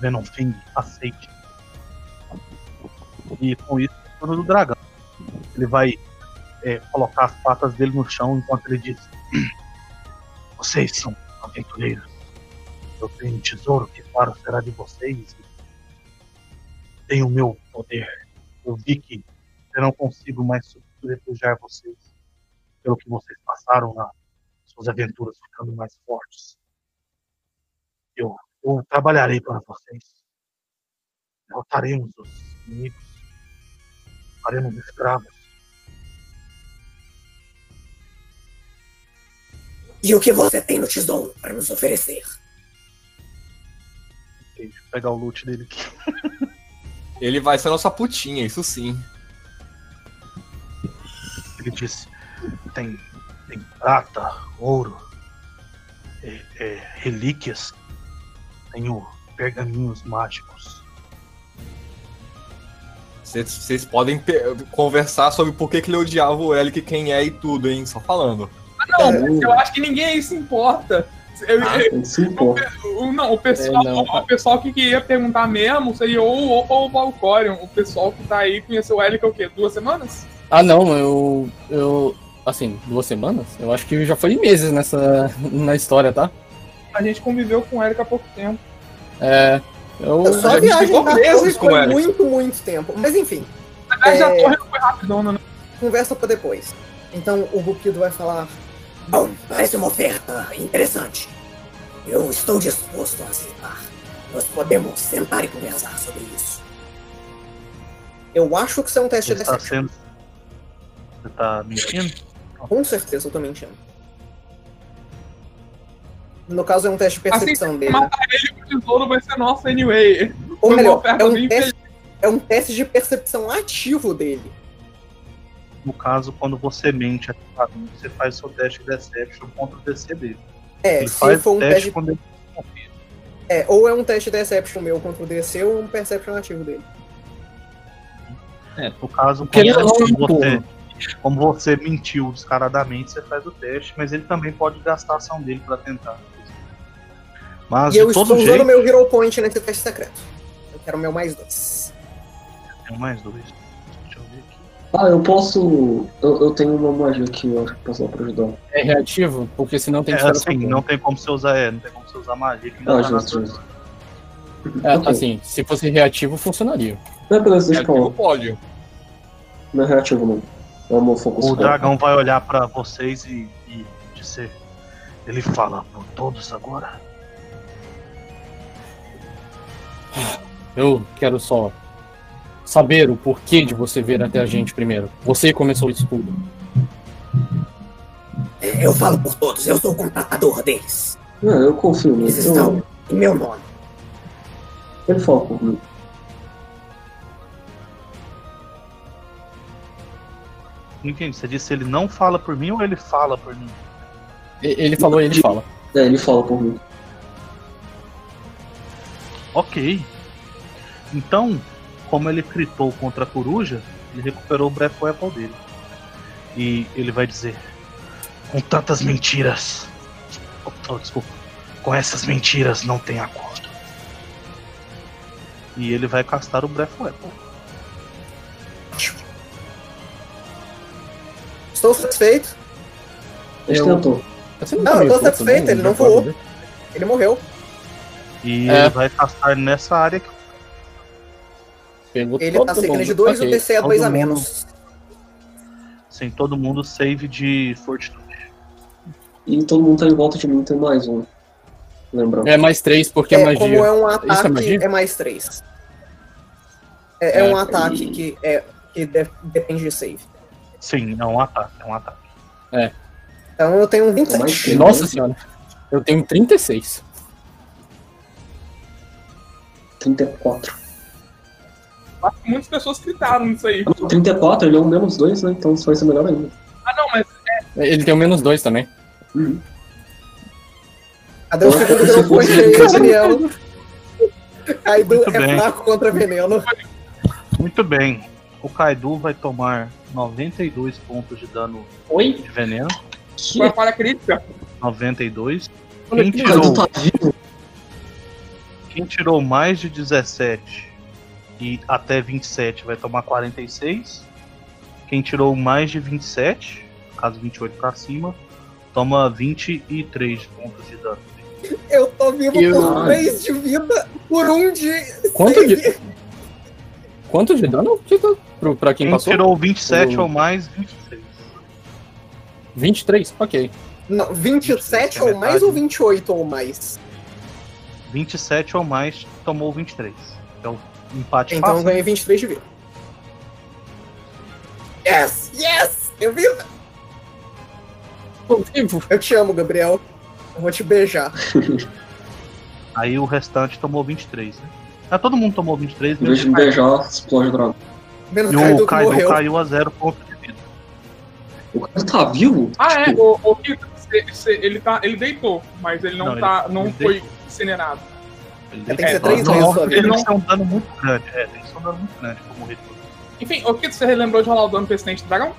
ver um fim, aceite. E com isso, o turno do dragão. Ele vai é, colocar as patas dele no chão enquanto ele diz: [CLEARS THROAT] Vocês são aventureiros. Eu tenho um tesouro que, claro, será de vocês. Tenho o meu poder. Eu vi que eu não consigo mais refugiar vocês pelo que vocês passaram na suas aventuras ficando mais fortes. Eu, trabalharei para vocês. Derrotaremos os inimigos. Faremos escravos. E o que você tem no tesouro para nos oferecer? Deixa eu pegar o loot dele aqui. [LAUGHS] Ele vai ser nossa putinha, isso sim. Ele disse: tem, tem prata, ouro, é, é, relíquias, tenho pergaminhos mágicos. Vocês podem conversar sobre por que, que ele odiava o Elic, quem é e tudo, hein? Só falando. Não, É, eu acho que ninguém se importa. Eu- eu- Ele se importa. o, não, o pessoal, É, não, o, o pessoal que queria perguntar mesmo seria ou o ou o Valcorion. O pessoal que tá aí conheceu o Elic há o quê? Duas semanas? Ah, não, eu. Eu. Assim, duas semanas? Eu acho que já foi meses nessa. na história, tá? A gente conviveu com o Eric há pouco tempo. É. Eu. Só a a gente viagem ficou meses com foi ela. muito, muito tempo. Mas enfim, É. a torre não foi rapidona, né? conversa pra depois. Então o Bupido vai falar: Bom, parece uma oferta interessante. Eu estou disposto a aceitar. Nós podemos sentar e conversar sobre isso. Eu acho que isso é um teste Você de tá deception. sendo. Você tá mentindo? Com certeza eu tô mentindo. No caso, é um teste de percepção Assim, dele. matar ele, o tesouro vai ser nosso anyway. Ou [LAUGHS] Foi melhor, é um, teste, é um teste de percepção ativo dele. No caso, quando você mente ativamente, você faz seu teste de Deception contra o DC dele. É, Ele se faz for um teste teste. quando ele confia. É, ou é um teste de Deception meu contra o DC, ou um Perception ativo dele. No caso, é um você, burro. como você mentiu descaradamente, você faz o teste, mas ele também pode gastar a ação dele pra tentar. Mas, e eu estou usando jeito, meu Hero Point nesse teste secreto. Eu quero o meu mais dois. tem mais dois. Deixa eu ver aqui. Ah, eu posso. Eu, eu tenho uma magia aqui, eu acho que posso dar pra ajudar. É reativo, porque senão tem É, que estar assim, não tem como você usar, é, não tem como você usar magia que Ah, não na justo, justo. É, Ok. assim, se fosse reativo, funcionaria. Não é deixa É pra que lá. o pólio. Não é reativo, não. É o meu foco O dragão vai olhar pra vocês e, e dizer. Ele fala por todos agora. Eu quero só saber o porquê de você vir até a gente primeiro. Você começou isso tudo. É, Eu falo por todos, eu sou o contratador deles. Não, eu confio nele. Eles Eu, estão em meu nome. ele fala comigo. Não entendi. Você disse ele não fala por mim ou ele fala por mim? E- Ele falou, ele fala. É, ele fala por mim. Ok. Então, como ele gritou contra a coruja, ele recuperou o Breath Weapon dele. E ele vai dizer: Com tantas mentiras. Oh, oh, desculpa. Com essas mentiras não tem acordo. E ele vai castar o Breath Weapon. Estou satisfeito. Ele Eu- tentou. Não, eu tô satisfeito, ele não voou. Ele morreu. E É. ele vai castar nessa área aqui. Pegou Ele todo tá mundo. de 2 e Ok. o DC é todo 2 a menos. Sem todo mundo save de fortitude. E todo mundo tá em volta de mim, tem mais um. Lembrando. É mais três porque é, É, magia. como é um Isso é ataque, magia? é, mais 3. É, é um É, ataque e- que, é, que de- depende de save. Sim, é um ataque, é um ataque. Então eu tenho um mais 27. três. Nossa senhora. Eu tenho 36. 34. Acho que muitas pessoas gritaram nisso aí. Ah, não, 34, ele é um menos 2, né? Então isso vai ser melhor ainda. Ah, não, mas Ele tem o menos dois também. Uhum. Cadê o Eu acho segundo que Point fosse- aí, Daniel? Kaido Muito é bem. fraco contra veneno. Muito bem. O Kaido vai tomar 92 pontos de dano Oi? de veneno. foi a falha crítica. 92. Olha Quem que Kaido tirou, tá vivo. Quem tirou mais de 17 e até 27 vai tomar 46. Quem tirou mais de 27, caso 28 pra cima, toma 23 pontos de dano. Eu tô vivo Eu- por 3 de vida, por 1 um de Quanto de, quanto de dano fica pro, pra quem Quem passou? tirou 27 O- ou mais, 26. 23? Ok. Não, 27 É ou mais ou 28 ou mais? 27 ou mais tomou 23. Então, empate Então eu fácil. ganhei 23 de vida. Yes! Yes! Eu vi! Tô vivo. Eu te amo, Gabriel. Eu vou te beijar. [LAUGHS] Aí o restante tomou 23, né? Ah, todo mundo tomou 23, Em vez de beijar, explode o dragão. Menos E o Kaido caiu a zero ponto de vida. O Kaido tá vivo? Ah, é, Tipo, o, o ele, tá, ele deitou, mas ele não, Não, tá, ele- não ele foi deitou. Incinerado. Ele É, tem que ser É, três não, vezes sua ele vida. não tem um dano muito grande. É, tem que ser um dano muito grande pra morrer todo. Enfim, o Kito, você relembrou de rolar o dano persistente do dragão?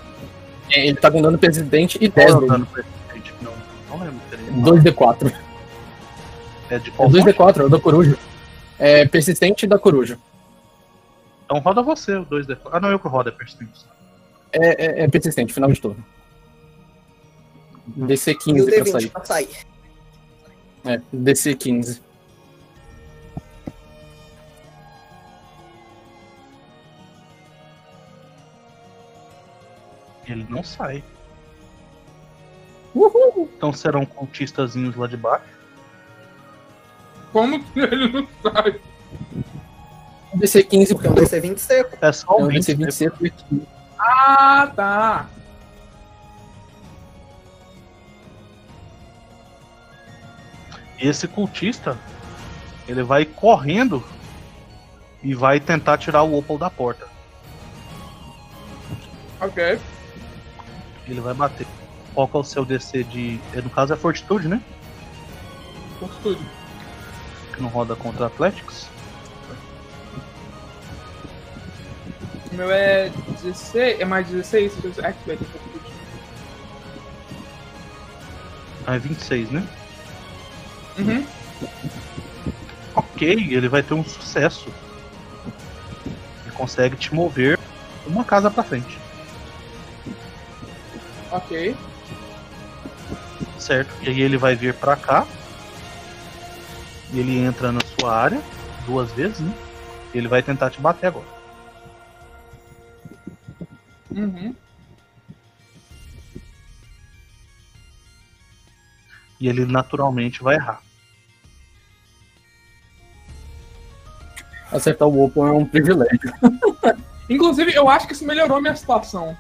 É, Ele tá com dano presidente e Qual 10 é o dele. dano persistente? Não, não lembro. seria. 2d4. É de É qual fonte? 2d4, é o da coruja. É persistente da coruja. Então roda você, o 2D. Ah, não, eu que rodo, é persistente. É, é, é persistente, final de turno. DC E o 15 pra D20 sair. pra sair. É, DC 15. Ele não sai. Uhul! Então serão cultistazinhos lá de baixo. Como que ele não? Um DC 15 Porque é um DC 20 seco. É só É o um 20. DC 20 seco e 15. Ah, tá. Esse cultista, ele vai correndo e vai tentar tirar o Opal da porta. Ok. Ele vai bater. Qual que é o seu DC de. é, No caso é Fortitude, né? Fortitude. Que não roda contra Athletics. O meu é 16. É mais 16? se eu- Activate Fortitude. Ah, é 26, né? Uhum. Ok, ele vai ter um sucesso. Ele consegue te mover uma casa pra frente, Ok. certo? E aí ele vai vir pra cá. E ele entra na sua área duas vezes, né? E ele vai tentar te bater agora. Uhum. E ele naturalmente vai errar. Acertar o Opal é um privilégio. [LAUGHS] Inclusive, eu acho que isso melhorou a minha situação.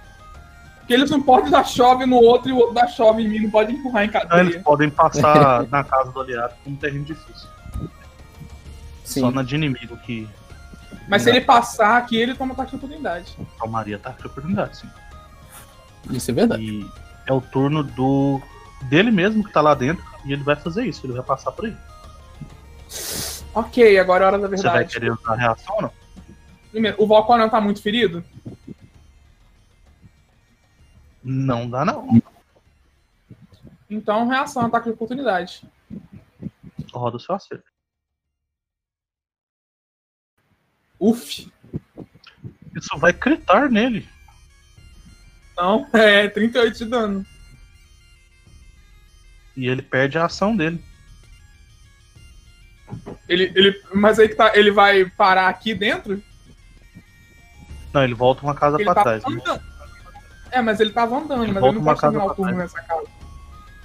Porque eles não podem dar chove no outro e o outro dá chove em mim, não pode empurrar em Então eles cadeia. podem passar [LAUGHS] na casa do aliado com um terreno difícil. Sim. Só na de inimigo que Mas se ele passar aqui, ele toma ataque de oportunidade. tomaria ataque de oportunidade, sim. Isso é verdade. E é o turno do dele mesmo que tá lá dentro e ele vai fazer isso, ele vai passar por aí. Ok, agora é a hora da Você vai verdade. querer usar a reação ou não? Primeiro, o Valcor não tá muito ferido? Não dá não. Então, reação, ataque de oportunidade. Roda o seu acerto. Uf. Isso vai critar nele. Não, [LAUGHS] é 38 de dano. E ele perde a ação dele. Ele, ele, mas aí que tá, ele vai parar aqui dentro? Não, ele volta uma casa Ele pra tá trás. né? andando. É, mas ele tava andando, Ele mas volta ele não uma pode terminar casa o turno pra nessa casa.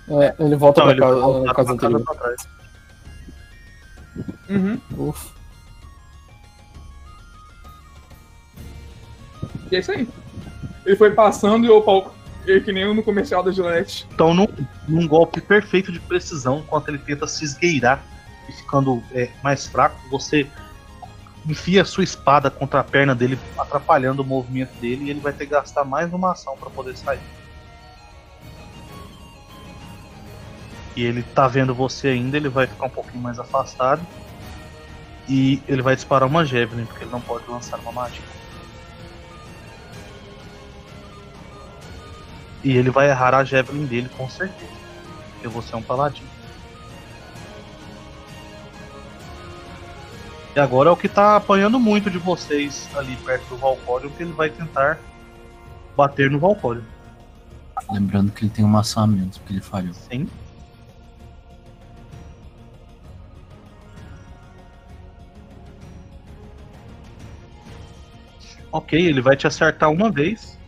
É, ele volta Não, pra ele casa, volta a casa uma casa anterior. pra trás. Uhum. Uf. E é isso aí. Ele foi passando e o pau. ele que nem no comercial da Gillette. Então, num, num golpe perfeito de precisão, enquanto ele tenta se esgueirar e ficando é, mais fraco, você enfia sua espada contra a perna dele, atrapalhando o movimento dele, e ele vai ter que gastar mais uma ação para poder sair. E ele tá vendo você ainda, ele vai ficar um pouquinho mais afastado. E ele vai disparar uma Javelin, porque ele não pode lançar uma mágica. E ele vai errar a Javelin dele com certeza. Porque você é um paladino. E agora é o que tá apanhando muito de vocês ali perto do Valcório, que ele vai tentar bater no Valcório. Lembrando que ele tem uma ação a menos, porque ele falhou. Sim. Ok, ele vai te acertar uma vez.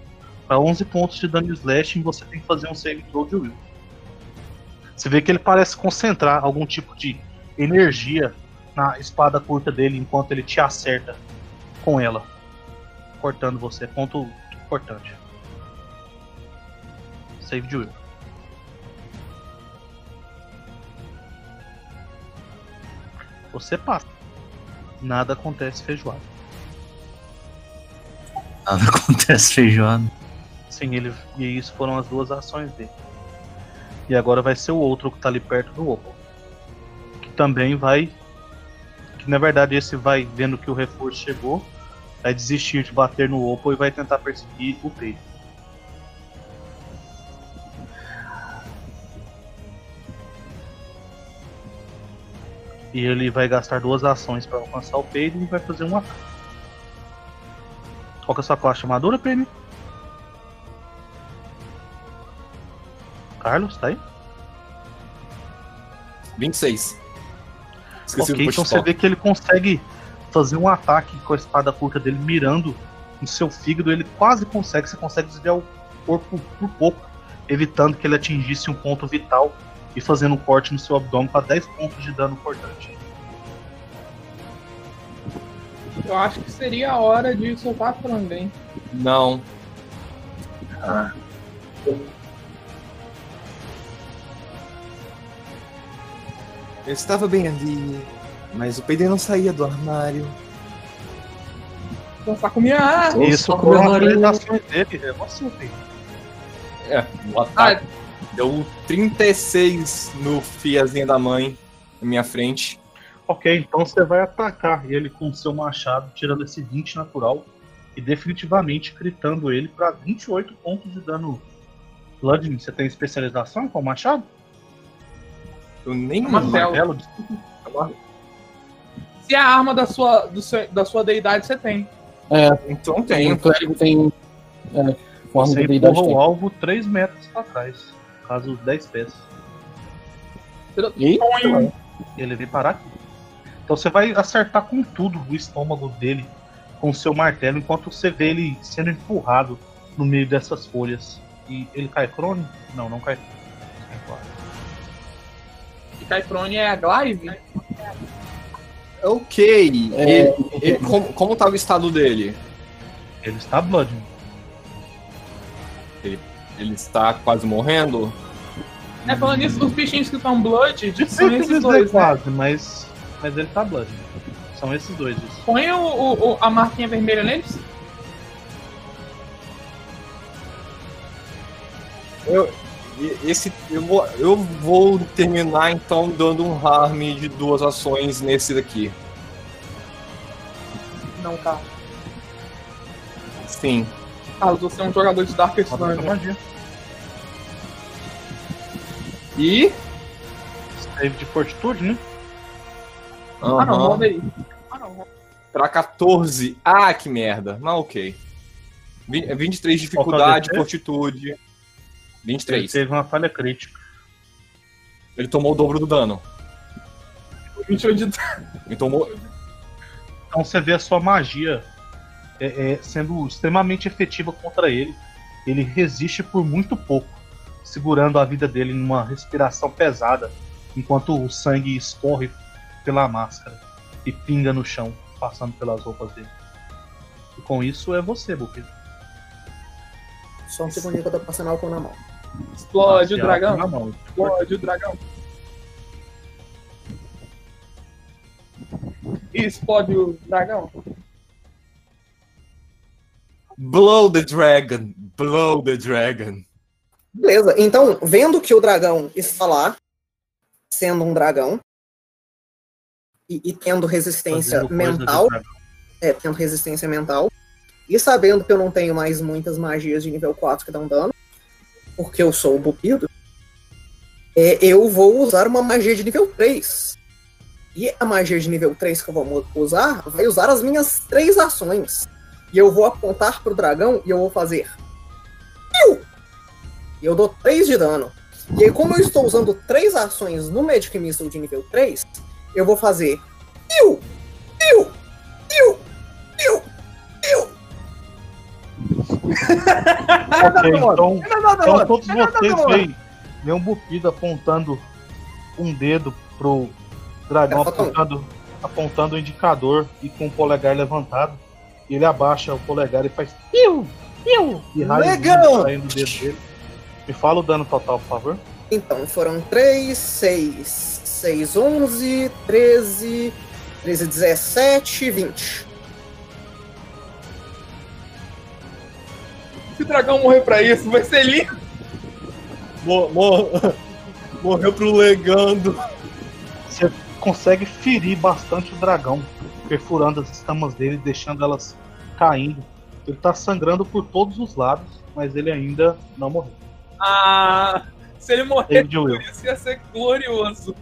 Para 11 pontos de dano slashing, você tem que fazer um save throw de will. Você vê que ele parece concentrar algum tipo de energia na espada curta dele enquanto ele te acerta com ela. Cortando você. Ponto importante. Save de will. Você passa. Nada acontece feijoada. Nada [LAUGHS] acontece feijoada. Sim, ele. E isso foram as duas ações dele. E agora vai ser o outro que tá ali perto do Opal. Que também vai. Que na verdade esse vai, vendo que o reforço chegou, vai desistir de bater no Opal e vai tentar perseguir o Pedro. E ele vai gastar duas ações para alcançar o Pedro e vai fazer um ataque. Qual que é a sua classe de armadura, Penny? Carlos, tá aí? 26. Esqueci okay, do então você vê que ele consegue fazer um ataque com a espada curta dele mirando no seu fígado. Ele quase consegue, você consegue desviar o corpo por pouco, evitando que ele atingisse um ponto vital e fazendo um corte no seu abdômen para 10 pontos de dano cortante. Eu acho que seria a hora de soltar a franga, hein? Não. Ah. Eu estava bem ali, mas o PD não saía do armário. Dançar com minha arma. Isso só foram com a as ações dele, é você. É, o Ah, ataque deu 36 no fiazinho da mãe na minha frente. Ok, então você vai atacar ele com o seu machado, tirando esse 20 natural e definitivamente critando ele para 28 pontos de dano bludgeoning. Você tem especialização com o machado? Eu nem Martelo. Martelo, desculpa. se é a arma da sua, do seu- da sua deidade você tem. Então O tenho. clérigo tem. É, forma Você de deidade empurra tem. o alvo 3 metros para trás, caso 10 pés. E Ele vem parar aqui. Então você vai acertar com tudo o estômago dele com o seu martelo, enquanto você vê ele sendo empurrado no meio dessas folhas. E ele cai prone? Não, não cai. Cai. E Caiprone é a Glaive? Ok. É, Ele- ele- como, como tá o estado dele? Ele está blood. Ele está quase morrendo? É, falando nisso, os bichinhos que estão Blood são Difícil esses dois, né? quase, mas, mas ele tá blood. São esses dois. Isso. Põe o, o- o- a marquinha vermelha neles. E esse eu vou, eu vou terminar então dando um harm de duas ações nesse daqui. Não, cara. Sim. Ah, você é um jogador de Darkest Dungeon. Né? E. Save de fortitude, né? Uhum. Ah não, roda aí. Ah não. Pra 14. Ah, que merda. Não, ok. 23 é dificuldade, fortitude. 23. Ele teve uma falha crítica. Ele tomou o dobro do dano. 28 de dano. Ele tomou. Então você vê a sua magia é, é, sendo extremamente efetiva contra ele. Ele resiste por muito pouco, segurando a vida dele numa respiração pesada, enquanto o sangue escorre pela máscara e pinga no chão, passando pelas roupas dele. E com isso é você, Buquê. Só um segundinho que eu tô passando álcool na mão. Explode o Na dragão. mão. Explode o dragão. Explode o dragão. Blow the dragon. Blow the dragon. Beleza, então, vendo que o dragão está lá, sendo um dragão, e, e tendo resistência mental, é, tendo resistência mental, e sabendo que eu não tenho mais muitas magias de nível 4 que dão dano, porque eu sou o Bupido, é, eu vou usar uma magia de nível 3. E a magia de nível 3 que eu vou usar vai usar as minhas três ações. E eu vou apontar pro dragão e eu vou fazer. E eu dou 3 de dano. E aí, como eu estou usando três ações no Magic Missile de nível 3, eu vou fazer. Piu! Piu! Piu! Ok, então, então todos vocês veem veem um Bupido apontando um dedo pro dragão, É, apontando, apontando o indicador e com o polegar levantado. E ele abaixa o polegar e faz piu, piu, e Legal! saindo do dedo dele. Me fala o dano total, por favor. Então, foram 3, 6, 6, 11, 13, 13, 17, 20. Se o dragão morrer pra isso, vai ser lindo. Mo- mo- [LAUGHS] Morreu pro legando. Você consegue ferir bastante o dragão, perfurando as escamas dele, deixando elas caindo. Ele tá sangrando por todos os lados, mas ele ainda não morreu. Ah, se ele morrer isso, ia ser glorioso.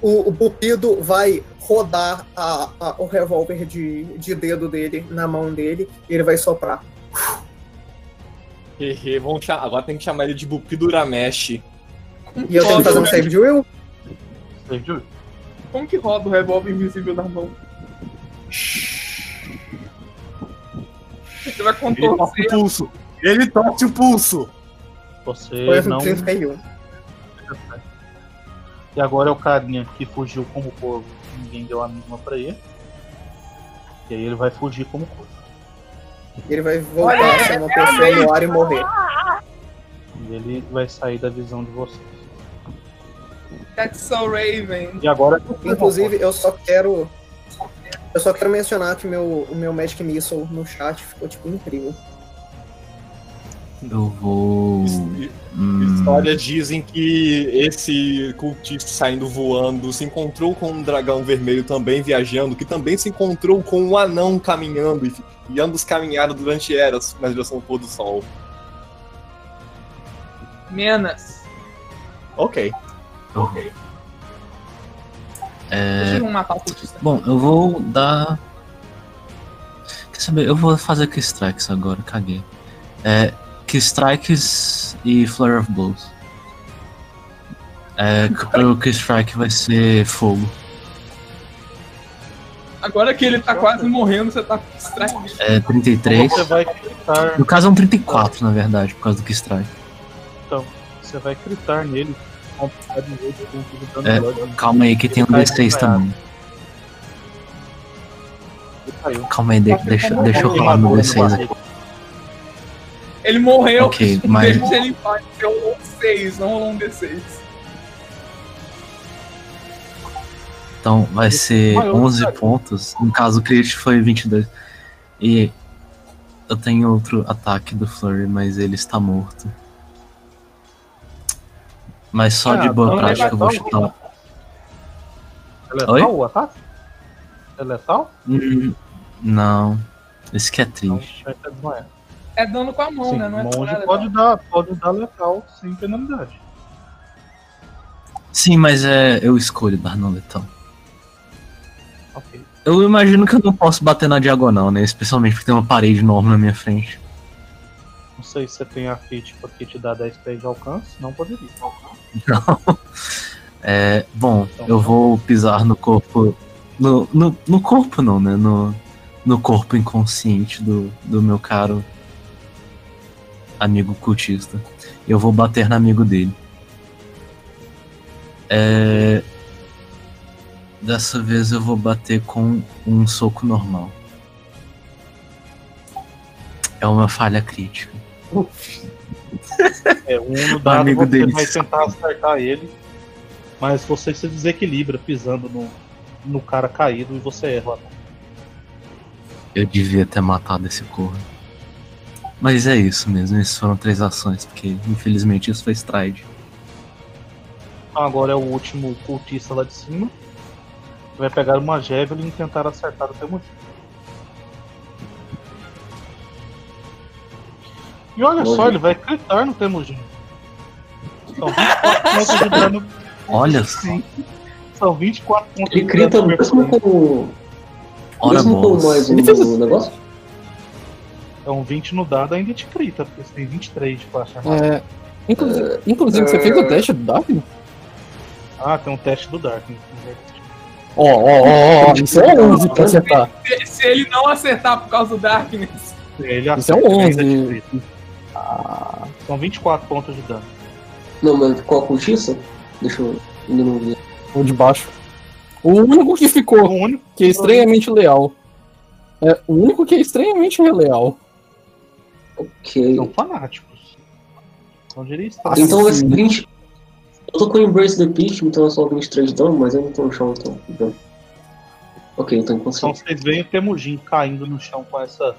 O, o Bupido vai rodar a- a- o revólver de, de dedo dele na mão dele e ele vai soprar. Hehe, vamos cha- Agora tem que chamar ele de Bupido Uramesh. E eu tenho que fazer um save de will? David Will. Como que roda o revólver invisível na mão? Você vai Ele torce contorcer. o pulso. Ele torce o pulso. Você Foi não. 31. E agora é o carinha que fugiu como corvo. Ninguém deu a mínima pra ele. E aí ele vai fugir como coisa. Ele vai voltar a ser uma pessoa no ar e morrer. E ele vai sair da visão de vocês. That's so Raven. E agora. Inclusive, eu só quero. Eu só quero mencionar que meu, o meu Magic Missile no chat ficou, tipo, incrível. Eu vou. Hum, Histórias dizem que esse cultista saindo voando se encontrou com um dragão vermelho também viajando, que também se encontrou com um anão caminhando e, e ambos caminharam durante eras na direção do pôr do sol. Menas. Ok. ok. Deixa É, eu não matar o cultista. bom, eu vou dar. Quer saber? Eu vou fazer Key Strikes agora, caguei. É, Key Strikes e Flurry of Blows. É, que o Key Strike vai ser fogo. Agora que ele tá quase morrendo, você tá distraído. É 33. Você vai gritar. No caso é um 34, na verdade, por causa do Key Strike. Então, você vai gritar nele. É, calma aí que tem um cai D6 desmaiado. também. Calma aí, de- deixa, deixa eu rolar meu D6 aqui. Ele morreu. Ok, [LAUGHS] mas- ele em paz. Você rolou um 6, não rolou um D6. Então vai ser Maior, 11 cara. pontos. No caso, o crit foi 22. E eu tenho outro ataque do Flurry, mas ele está morto. Mas só Ah, de boa então prática eu vou chutar. É letal Oi? o ataque? É letal? Hum, Não. Esse que é Não, triste. desmaiado. É dano com a mão, Sim, né? Não é monge pode dar, pode dar letal sem penalidade. Sim, mas é. Eu escolho dar não letal. Ok. Eu imagino que eu não posso bater na diagonal, né? Especialmente porque tem uma parede enorme na minha frente. Não sei se você tem a feat porque te dá 10 pés de alcance, não poderia. Não. [LAUGHS] É, bom, eu vou pisar no corpo. No, no, no corpo não, né? No, no corpo inconsciente do, do meu caro amigo cultista. Eu vou bater no amigo dele. É, dessa vez eu vou bater com um soco normal. É uma falha crítica. É, um [LAUGHS] dado amigo você dele. vai tentar acertar ele, mas você se desequilibra pisando no, no cara caído e você erra. Eu devia ter matado esse corno. Mas é isso mesmo, essas foram três ações, porque infelizmente isso foi stride. Agora é o último cultista lá de cima. Vai pegar uma Javelin e tentar acertar o Temujin. E olha só, ele vai gritar no Temujin. São 24 pontos de dano. Olha só, São 24 pontos Ele de grita dano. mesmo com. ora mesmo com mais Ele fez um negócio? É um 20 no dado, ainda te crita, porque você tem 23 de faixa. É, inclusive, inclusive, você fez o teste do Dark? Ah, tem um teste do Dark. Ó, ó, ó, ó, isso é 11 pra acertar. Se, se ele não acertar por causa do Darkness, Ele Isso é um ainda 11. te crita. São 24 pontos de dano. Não, mas qual cultista? Deixa eu. Ainda não vi. O de baixo. O único que ficou, O único que é estranhamente leal. É, o único que é estranhamente leal. Ok. são fanáticos. Não diria. Ah, Então é o seguinte. Eu tô com o Embrace the Peak, então é só 23 de dano, mas eu não tô no chão, então. então. Ok, então Então inconsciente. vocês veem o Temujin caindo no chão com essa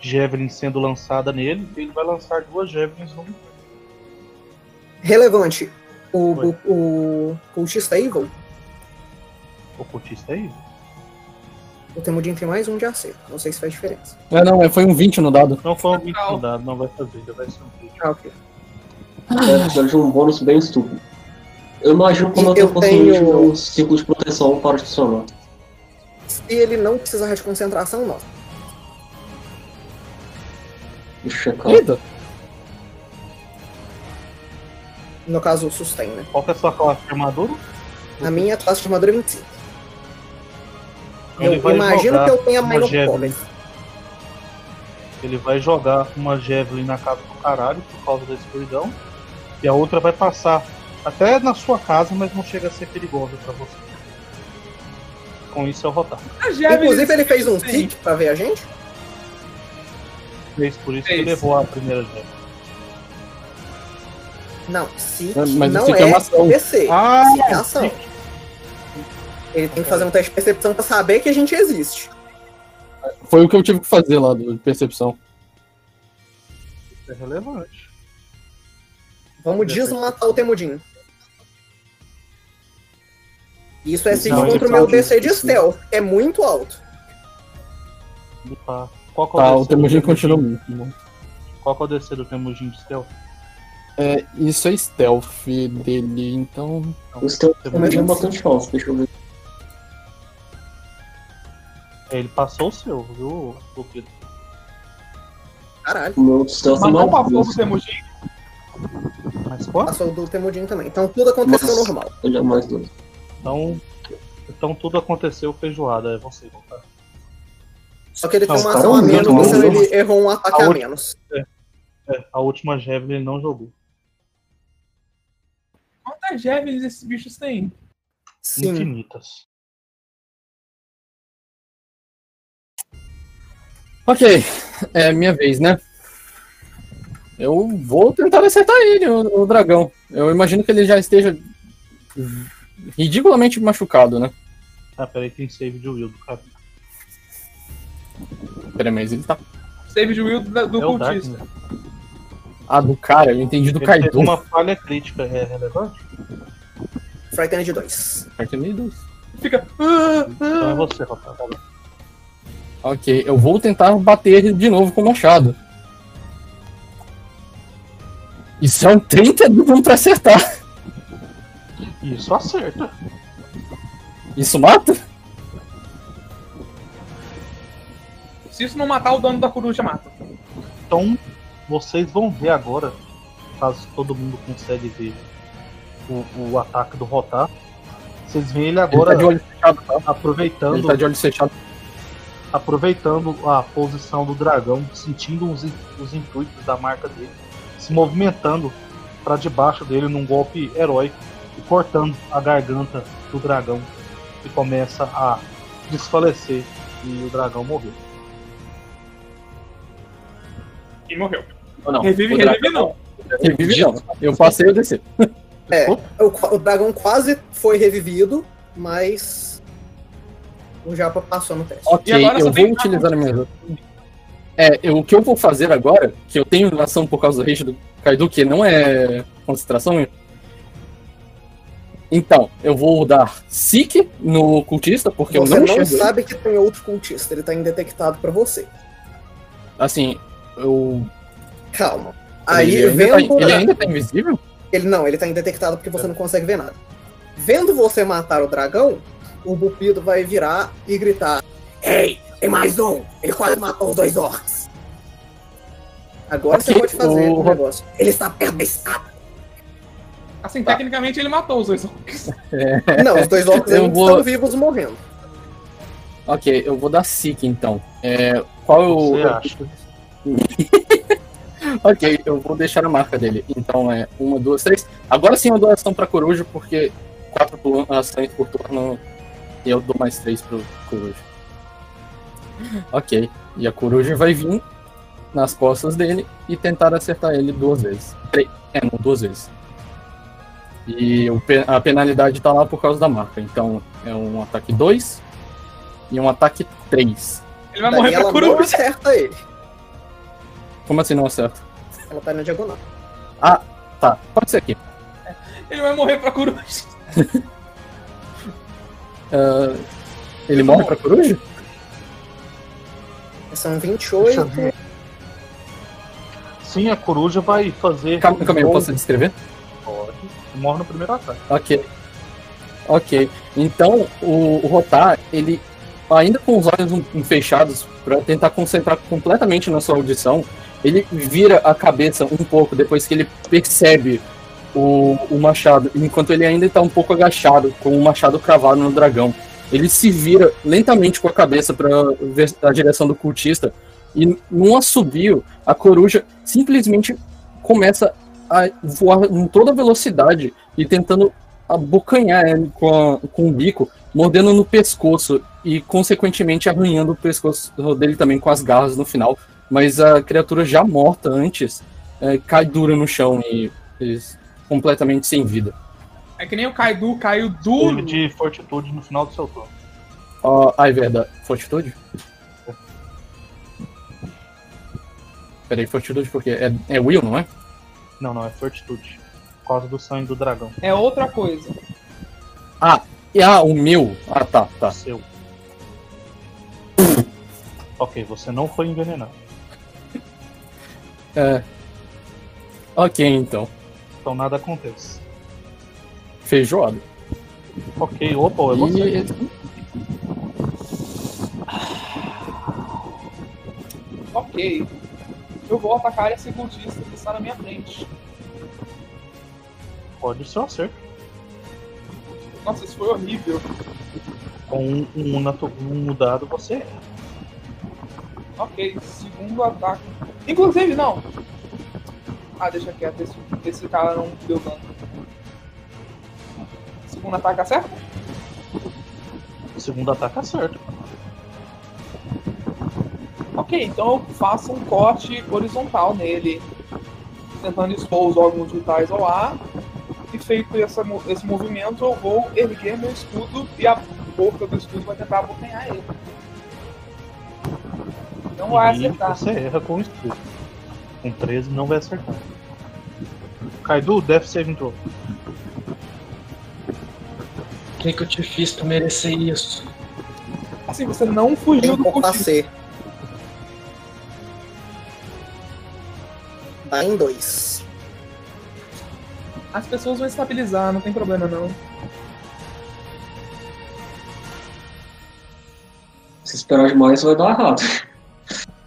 Javelin sendo lançada nele, e ele vai lançar duas Javelins no Relevante. O, Oi. o, o cultista Evil, o cultista o Temudin tem mais um de acerto. Não sei se faz diferença. É, não, é, foi um 20 no dado. Não foi um 20 no dado, não vai fazer, já vai ser um 20. Ah, ok. É, precisa de um bônus bem estúpido. Eu imagino como eu Eu tenho- um ciclo de proteção para funcionar. Se ele não precisar de concentração, não. Deixa eu checar. Eita, No caso, o sustain, né? Qual que é a sua classe de armadura? A minha classe de armadura é 25. Ele Eu imagino jogar que eu tenha Minor Javelin. Ele vai jogar uma Javelin na casa do caralho por causa da escuridão. E a outra vai passar até na sua casa, mas não chega a ser perigosa pra você. com isso eu rotar. A Javelin Inclusive, ele fez um tic pra ver a gente. Fez por isso que Fez. ele levou a primeira gema. Não, tic Mas- mas não é é uma ação. PC. Ah, é ação. Ele tem que fazer um teste de percepção pra saber que a gente existe. Foi o que eu tive que fazer lá do de percepção. Isso é relevante. Vamos desmatar o Temudin. Isso é Não, contra o meu DC de stealth. É muito alto. Tá. Qual que é Tá, o o DC do Temujin continua muito bom. Qual que é o DC do Temujin de stealth? É, isso é stealth dele, então. O Stealth também é bastante alto, deixa eu ver. Ele passou o seu, viu? Caralho. O meu Stealth é Mas não passou do dois. Temujin. Mas qual? Passou do Temudin também. Então tudo aconteceu Nossa. normal. Ele é mais dois. Então, então tudo aconteceu feijoada, é você, tá? Só que ele tem Não, uma tá ação a menos, então ele errou um ataque A a menos. É, a última Javelin ele não jogou. Quantas Javelins esses bichos têm? Sim. Infinitas. Ok, é minha vez, né? Eu vou tentar acertar ele, o, o dragão. Eu imagino que ele já esteja ridiculamente machucado, né? Ah, peraí, tem save de will do cara. Pera aí, mas ele tá. Save de will do, do É cultista. Darkness. Ah, do cara, eu entendi do Ele Kaido. uma falha crítica, é relevante? Frightened de 2. Cartenidos. Fica. "Ah, Então é ah". você, Rafael. Ok, eu vou tentar bater ele de novo com o machado. Isso é um 30 de pra acertar. Isso acerta. Isso mata? Se isso não matar, o dono da coruja mata. Então, vocês vão ver agora, caso todo mundo consegue ver o, o ataque do Rotar. Vocês veem ele Ele agora tá de olho fechado, tá? aproveitando, Ele tá de olho fechado. Aproveitando a posição do dragão, sentindo os, os intuitos da marca dele, se movimentando para debaixo dele num golpe heróico e cortando a garganta do dragão, que começa a desfalecer e o dragão morreu. E morreu. Ou não? Revive, revive não. Revive não. Eu passei o DC. É, o, o dragão quase foi revivido, mas o Japa passou no teste. Ok, agora eu vou utilizar a minha. É, eu- o que eu vou fazer agora, que eu tenho ação por causa do rage do Kaido, que não é concentração. Então, eu vou dar Seek no cultista, porque Você eu não não enxergo ele. sabe que tem outro cultista, ele tá indetectado pra você. Assim, eu. Calma. Aí, ele, ainda vendo. tá, ele ainda tá invisível? Ele não, ele tá indetectado porque você não consegue ver nada. Vendo você matar o dragão, o Bupido vai virar e gritar: Ei, tem mais um! Ele quase matou os dois orcs. Agora você Ok, pode fazer o- o negócio. Ele está perto da escada. Assim, tecnicamente ele matou os dois orcs. Não, os dois orcs Eu ainda vou- estão vivos morrendo. Ok, eu vou dar Seek então. É, qual é o. Você acha? [LAUGHS] Ok, eu vou deixar a marca dele. Então é uma, duas, três. Agora sim eu dou ação pra coruja, porque quatro por- ações por turno eu dou mais três pro coruja. Ok, e a coruja vai vir nas costas dele e tentar acertar ele duas vezes. Três. É, não, duas vezes. E o pe- a penalidade tá lá por causa da marca. Então é um ataque 2 e um ataque 3. Ele vai Daí morrer pra não coruja. acerta ele. Como assim não acerta? Ela tá na diagonal. Tá, pode ser aqui. Ele vai morrer pra coruja. [LAUGHS] Ah, ele morre pra coruja? São Deixa eu 28. ver. Sim, a coruja vai fazer. Calma, calma aí, eu posso descrever? Pode. Morre no primeiro ataque. Ok. Ok. Então, o, o Rotar, ele, ainda com os olhos fechados, para tentar concentrar completamente na sua audição, ele vira a cabeça um pouco depois que ele percebe o, o machado, enquanto ele ainda está um pouco agachado, com o machado cravado no dragão. Ele se vira lentamente com a cabeça para ver a direção do cultista, e num assobio, a coruja simplesmente começa a voar em toda velocidade e tentando abocanhar ele com, a- com o bico mordendo no pescoço e, consequentemente, arranhando o pescoço dele também com as garras no final. Mas a criatura já morta antes é, cai dura no chão e, e completamente sem vida. É que nem o Kaidu caiu duro. Teve de fortitude no final do seu turno. Ah, é verdade. Fortitude? Peraí, fortitude porque é, é Will, não é? Não, não, é fortitude. Por causa do sangue do dragão. É outra coisa. Ah, e- ah, o meu. Ah, tá, tá. Seu. ok, você não foi envenenado. É. Ok, então. Então nada acontece. Feijoada. Ok, opa, é você. E... Ok. Eu vou atacar esse cultista que está na minha frente. Pode ser um acerto. Nossa, isso foi horrível. Com um, um, um dado você erra. Ok, segundo ataque. Inclusive, não. Ah, deixa quieto, esse, esse cara não deu dano. Segundo ataque acerta? O segundo ataque acerta. Ok, então eu faço um corte horizontal nele, tentando expor os órgãos vitais ao ar. E feito essa esse movimento, eu vou erguer meu escudo e a boca do escudo vai tentar abocanhar ele. Não vai acertar. você erra com o escudo. Com 13 não vai acertar. Kaidu, Death Saving Throw. O que, que eu te fiz pra merecer isso? Assim, você não fugiu do ser. Dá em dois. As pessoas vão estabilizar, não tem problema não. Se esperar demais, vai dar errado.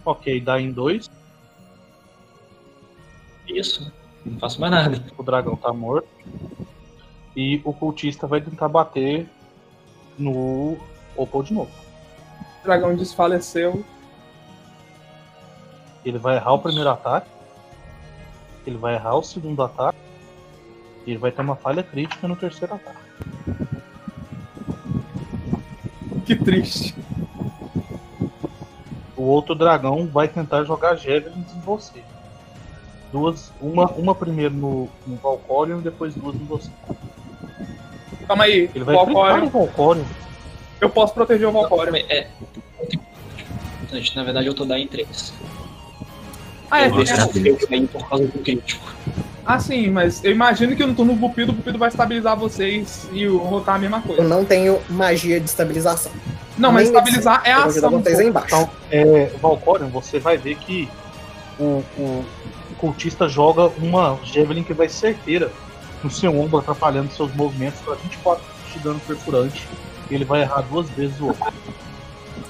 Ok, dá em 2. Isso. Não faço mais nada. O dragão tá morto. E o cultista vai tentar bater no Opal de novo. O dragão desfaleceu. Ele vai errar o primeiro ataque. Ele vai errar o segundo ataque. E ele vai ter uma falha crítica no terceiro ataque. Que triste. O outro dragão vai tentar jogar javelins em você. Duas, uma, uma primeiro no, no Valcorion e depois duas em você. Calma aí, Ele vai Valcorion. no Valcorion. Eu posso proteger o Valcorion. É. Importante, Na verdade, eu tô dando em 3. Ah, é, eu, eu caí por causa do crítico. ah, sim, mas eu imagino que no turno do Bupido, o Bupido vai estabilizar vocês e o Rotar a mesma Eu coisa. não tenho magia de estabilização. Não, mas Nem estabilizar é a Eu vou ação. vocês aí embaixo. Então, é, Valcorion, você vai ver que o, o cultista joga uma Javelin que vai certeira no seu ombro, atrapalhando seus movimentos para 24 de dano perfurante. E ele vai errar duas vezes o outro.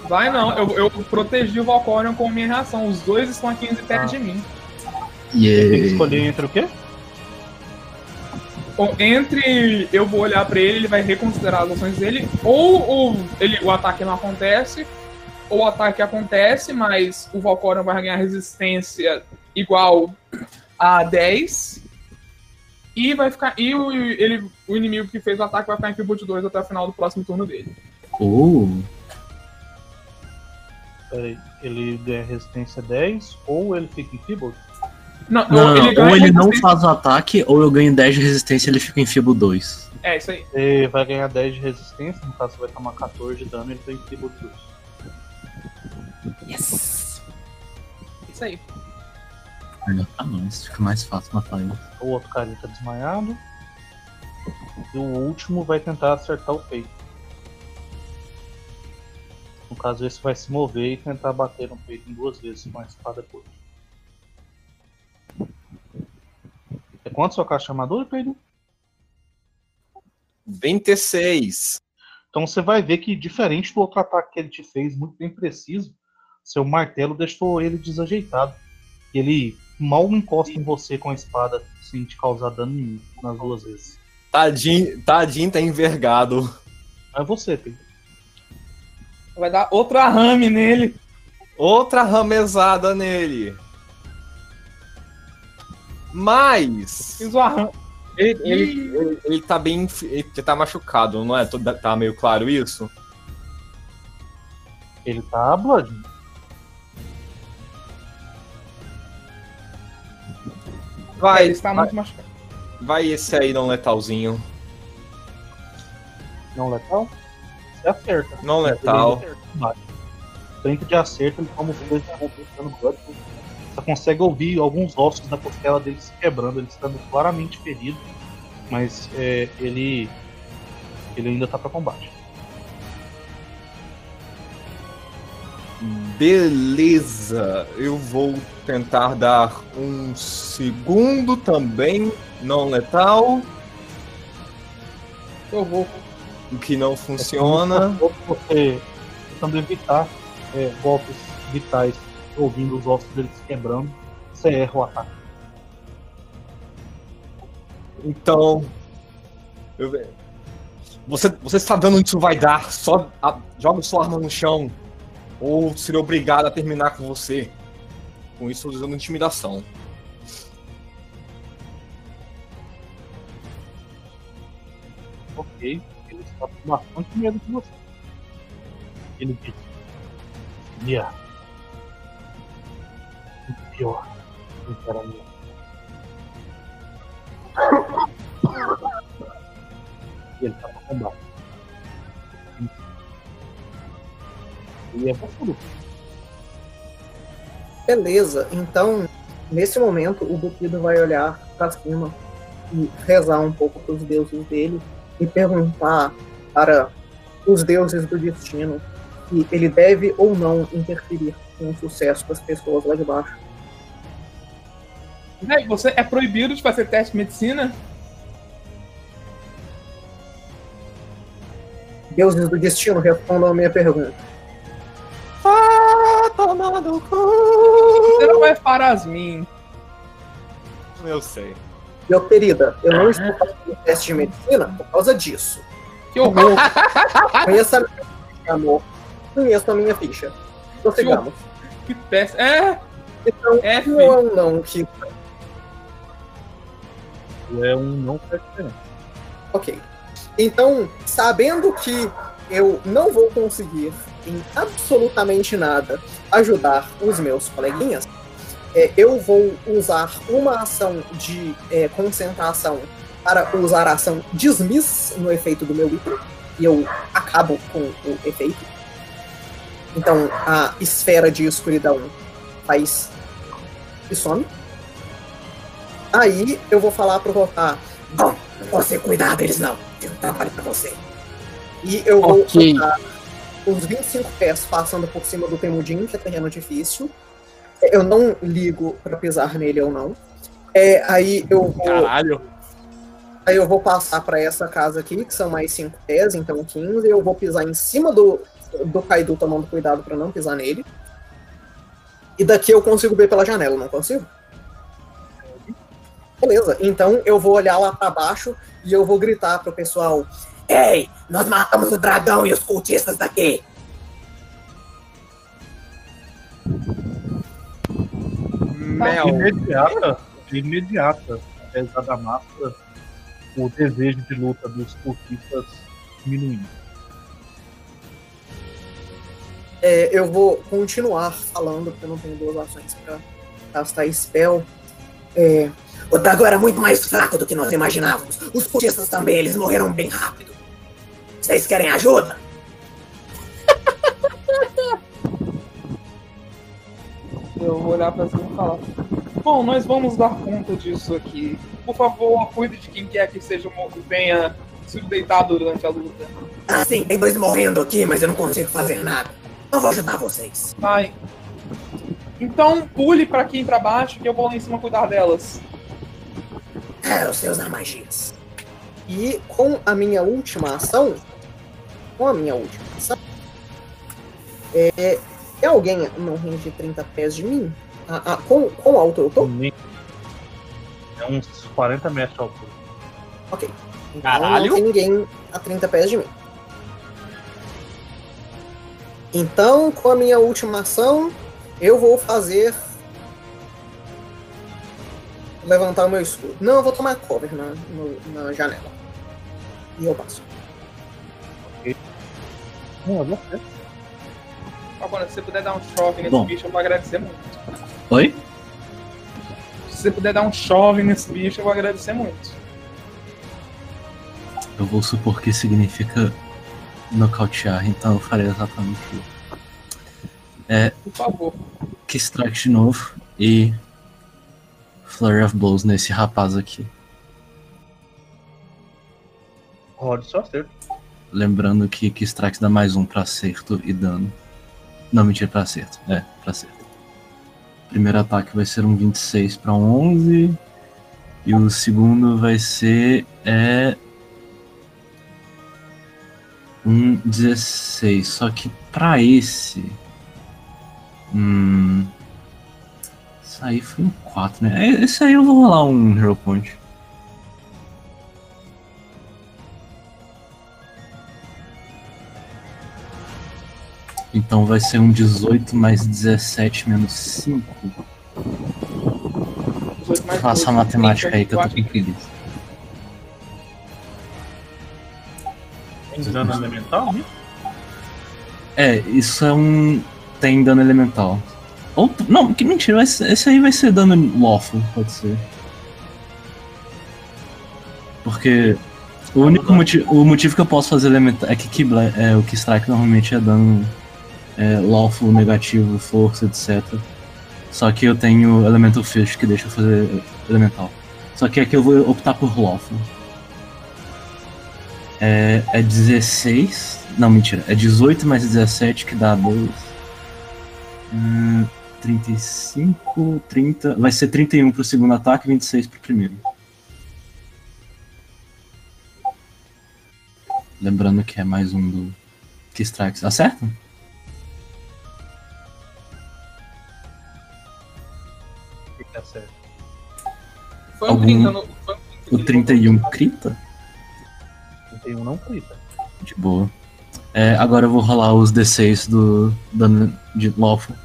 Vai não, eu, eu protegi o Valcorion com minha reação. Os dois estão a 15 perto Ah. de mim. Tem que escolher entre o quê? Ou Entre eu vou olhar pra ele, ele vai reconsiderar as ações dele, ou o, ele, o ataque não acontece, ou o ataque acontece, mas o Valcorion vai ganhar resistência igual a 10. E vai ficar. E o, ele, o inimigo que fez o ataque vai ficar em Pivot 2 até o final do próximo turno dele. Uh, Peraí, ele ganha resistência 10 ou ele fica em Feeble? Não, não, não, ele ou ele não faz o ataque, ou eu ganho 10 de resistência e ele fica em Fibo 2. É, isso aí. Ele vai ganhar 10 de resistência, no caso você vai tomar 14 de dano e ele tá em Feeble 2. Yes! Isso aí. Ah não, isso fica mais fácil matar ele. O outro carinha tá desmaiado. E o último vai tentar acertar o peito. No caso, esse vai se mover e tentar bater no peito em duas vezes com a espada curta. É quanto sua caixa de armadura, Pedro? 26. Então você vai ver que, diferente do outro ataque que ele te fez, muito bem preciso, seu martelo deixou ele desajeitado. Ele mal encosta em você com a espada sem te causar dano nenhum nas duas vezes. Tadinho, tadinho tá envergado. É você, Pedro. Vai dar outro arrame nele. Outra ramezada nele. Mas. Fiz o arrame. Ele, ele, ele, ele tá bem. Ele tá machucado, não é? Tá meio claro isso? Ele tá Blood. Vai, ele está vai, muito machucado. vai esse aí não letalzinho. Não letal? Você acerta. Não letal. 30 de acerto, ele toma os dois derrubando Blood. Você consegue ouvir alguns ossos da costela dele se quebrando, ele estando claramente ferido. Mas é, ele. Ele ainda tá pra combate. Beleza, eu vou tentar dar um segundo também, não letal, Eu vou. o que não funciona. Você tentando evitar é, golpes vitais, ouvindo os ossos dele se quebrando, você erra o ataque. Então, eu você, você está vendo onde isso vai dar? Só a- joga sua arma no chão, ou serei obrigado a terminar com você. Com isso, usando intimidação. Ok, ele está com bastante medo de você. Ele diz: Seria o pior. E ele está pra combate. E é você, Lucas. Beleza, então, nesse momento, o Bukido vai olhar pra cima e rezar um pouco pros deuses dele e perguntar para os deuses do destino se ele deve ou não interferir com o sucesso das pessoas lá de baixo. Você é proibido de fazer teste de medicina? Deuses do destino, respondam a minha pergunta. Ah, toma no cu! Você não é Farasmin. Eu sei. Meu querida, eu não estou fazendo teste de medicina por causa disso. Que horror. [LAUGHS] Conheça a minha ficha, amor. Conheço a minha ficha. Prossigamos. que péssimo. É, Então, F. não é um não que É um não pertinente. Ok. Então, sabendo que eu não vou conseguir em absolutamente nada ajudar os meus coleguinhas, é, eu vou usar uma ação de é, concentração para usar a ação Dismiss no efeito do meu item, e eu acabo com o efeito. Então, a esfera de escuridão faz e some. Aí eu vou falar pro Rotar, bom, você cuidar deles não, tem um trabalho pra você. E eu vou Ok. Os 25 pés passando por cima do Temudinho, que é terreno difícil. Eu não ligo pra pisar nele ou não. É, aí eu vou, Caralho. aí eu vou passar pra essa casa aqui, que são mais 5 pés, então 15. Eu vou pisar em cima do, do Kaido, tomando cuidado pra não pisar nele. E daqui eu consigo ver pela janela, não consigo? Beleza, então eu vou olhar lá pra baixo e eu vou gritar pro pessoal: Ei, nós matamos o dragão e os cultistas daqui! Mel. Imediata, imediata, apesar da massa, o desejo de luta dos cultistas diminuindo. É, eu vou continuar falando, porque eu não tenho duas ações pra castar spell. É, o dragão era muito mais fraco do que nós imaginávamos. Os cultistas também, eles morreram bem rápido. Vocês querem ajuda? Eu vou olhar pra cima e falar. Bom, nós vamos dar conta disso aqui. Por favor, cuide de quem quer que seja mo- venha se deitar durante a luta. Ah, sim, tem dois morrendo aqui, mas eu não consigo fazer nada. Não vou ajudar vocês. Vai. Então pule pra aqui pra baixo que eu vou lá em cima cuidar delas. É, os seus magias. E com a minha última ação, com a minha última ação, é, tem alguém num range de 30 pés de mim? Ah, ah, com, com alto eu tô? É uns 40 metros de altura. Ok. Então Caralho. não tem ninguém a 30 pés de mim. Então, com a minha última ação, eu vou fazer levantar o meu escudo. Não, eu vou tomar cover na, no- na janela. E eu passo. Não, é você. Agora, se você puder dar um chove nesse Bom. bicho, eu vou agradecer muito. Oi? Se você puder dar um chove nesse bicho, eu vou agradecer muito. Eu vou supor que significa nocautear, então eu farei exatamente isso. Por favor. Que strike de novo e Flurry of Blows nesse rapaz aqui. Rode seu acerto. Lembrando que que strike dá mais um pra acerto e dano. Não, mentira, pra acerto. É, pra acerto. Primeiro ataque vai ser um 26 pra 11. E o segundo vai ser. É. Um 16. Só que pra esse. Hum. Isso aí foi um 4, né? É, Esse aí eu vou rolar um Hero Point. Então vai ser um 18 mais 17 menos 5. 18 mais Faça a 12, matemática aí que eu tô 24. com preguiça. Tem dano elemental, né? É, isso é um. Tem dano elemental. Ou. Não, que mentira, esse aí vai ser dano lawful, pode ser. Porque. O único motivo, o motivo que eu posso fazer elemental é que é, o Keystrike normalmente é dano é, lawful, negativo, força, etc. Só que eu tenho Elemental Fish que deixa eu fazer elemental. Só que aqui eu vou optar por lawful. É, é 16. Não, mentira. É 18 mais 17 que dá 2. Hum, 35, 30. Vai ser 31 pro segundo ataque e 26 pro primeiro. Lembrando que é mais um do que strikes. Acerta? Certo? Foi um Algum- 30 no. Foi um 30 O 31 crita? 31 não crita. De boa. É, agora eu vou rolar os D6 do dano de Lawful.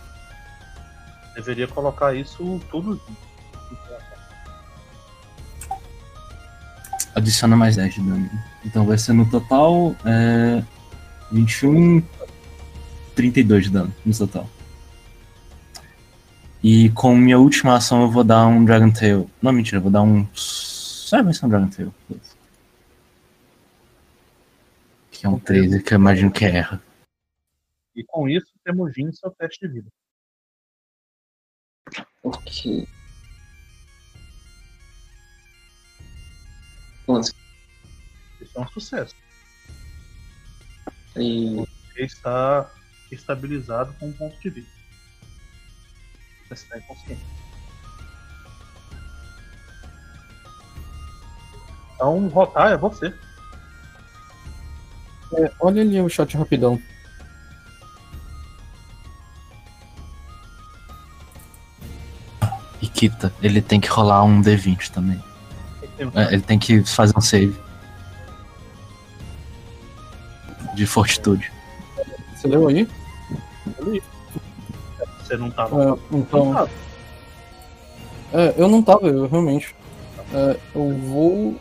Deveria colocar isso tudo. Adiciona mais 10 de dano. Então vai ser no total é, 21, 32 de dano no total. E com minha última ação eu vou dar um Dragon Tail. Não, mentira, eu vou dar um. É, vai ser um Dragon Tail. Que é um 13, que eu imagino que erra. E com isso, temos Jin seu teste de vida. Ok. Onze. Isso é um sucesso. E Ele está estabilizado com um ponto de vida. Você está inconsciente. Então, rotar é você. É, olha ali o chat rapidão. E ele tem que rolar um D20 também. É, ele tem que fazer um save. De fortitude. Você leu aí? Você não tá É, então. É, eu não tava, eu realmente. É, eu vou.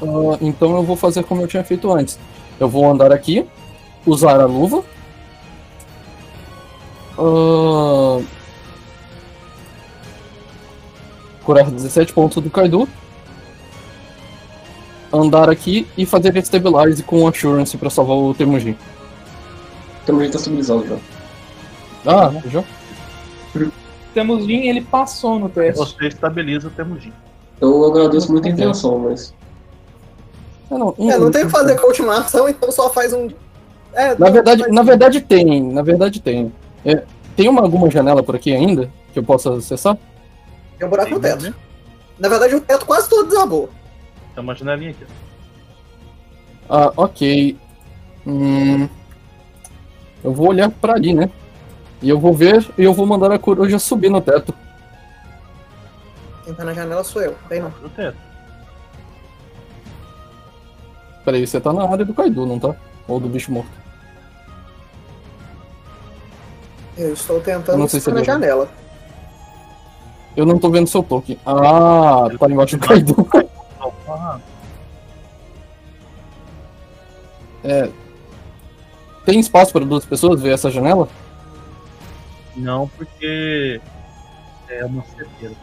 Ah, então eu vou fazer como eu tinha feito antes. Eu vou andar aqui, usar a luva. Ah, curar 17 pontos do Kaido. Andar aqui e fazer stabilize com assurance pra salvar o Temujin. temos jeito tá estabilizado já. Ah, já? Temos Jin, ele passou no teste. Você estabiliza o Temujin. Eu agradeço muito a intenção, mas. É, não, É, não tem o que fazer com a última ação, então só faz um. É, Na não, verdade, faz- na verdade tem, na verdade tem. É, tem uma, alguma janela por aqui ainda que eu possa acessar? Tem um buraco no teto. Na verdade, o teto quase todo desabou. Tem uma janelinha aqui. Ah, ok. Hum, eu vou olhar pra ali, né? E eu vou ver e eu vou mandar a coruja subir no teto. Quem tá na janela sou eu. Tem não. No teto. Peraí, você tá na área do Kaido, não tá? Ou do bicho morto. Eu estou Eu tentando não sei se ficar na é verdade. janela. Eu não tô vendo seu token. Ah, tá embaixo [LAUGHS] do Kaido. Ah, É. Tem espaço para duas pessoas ver essa janela? Não, porque é uma certeira.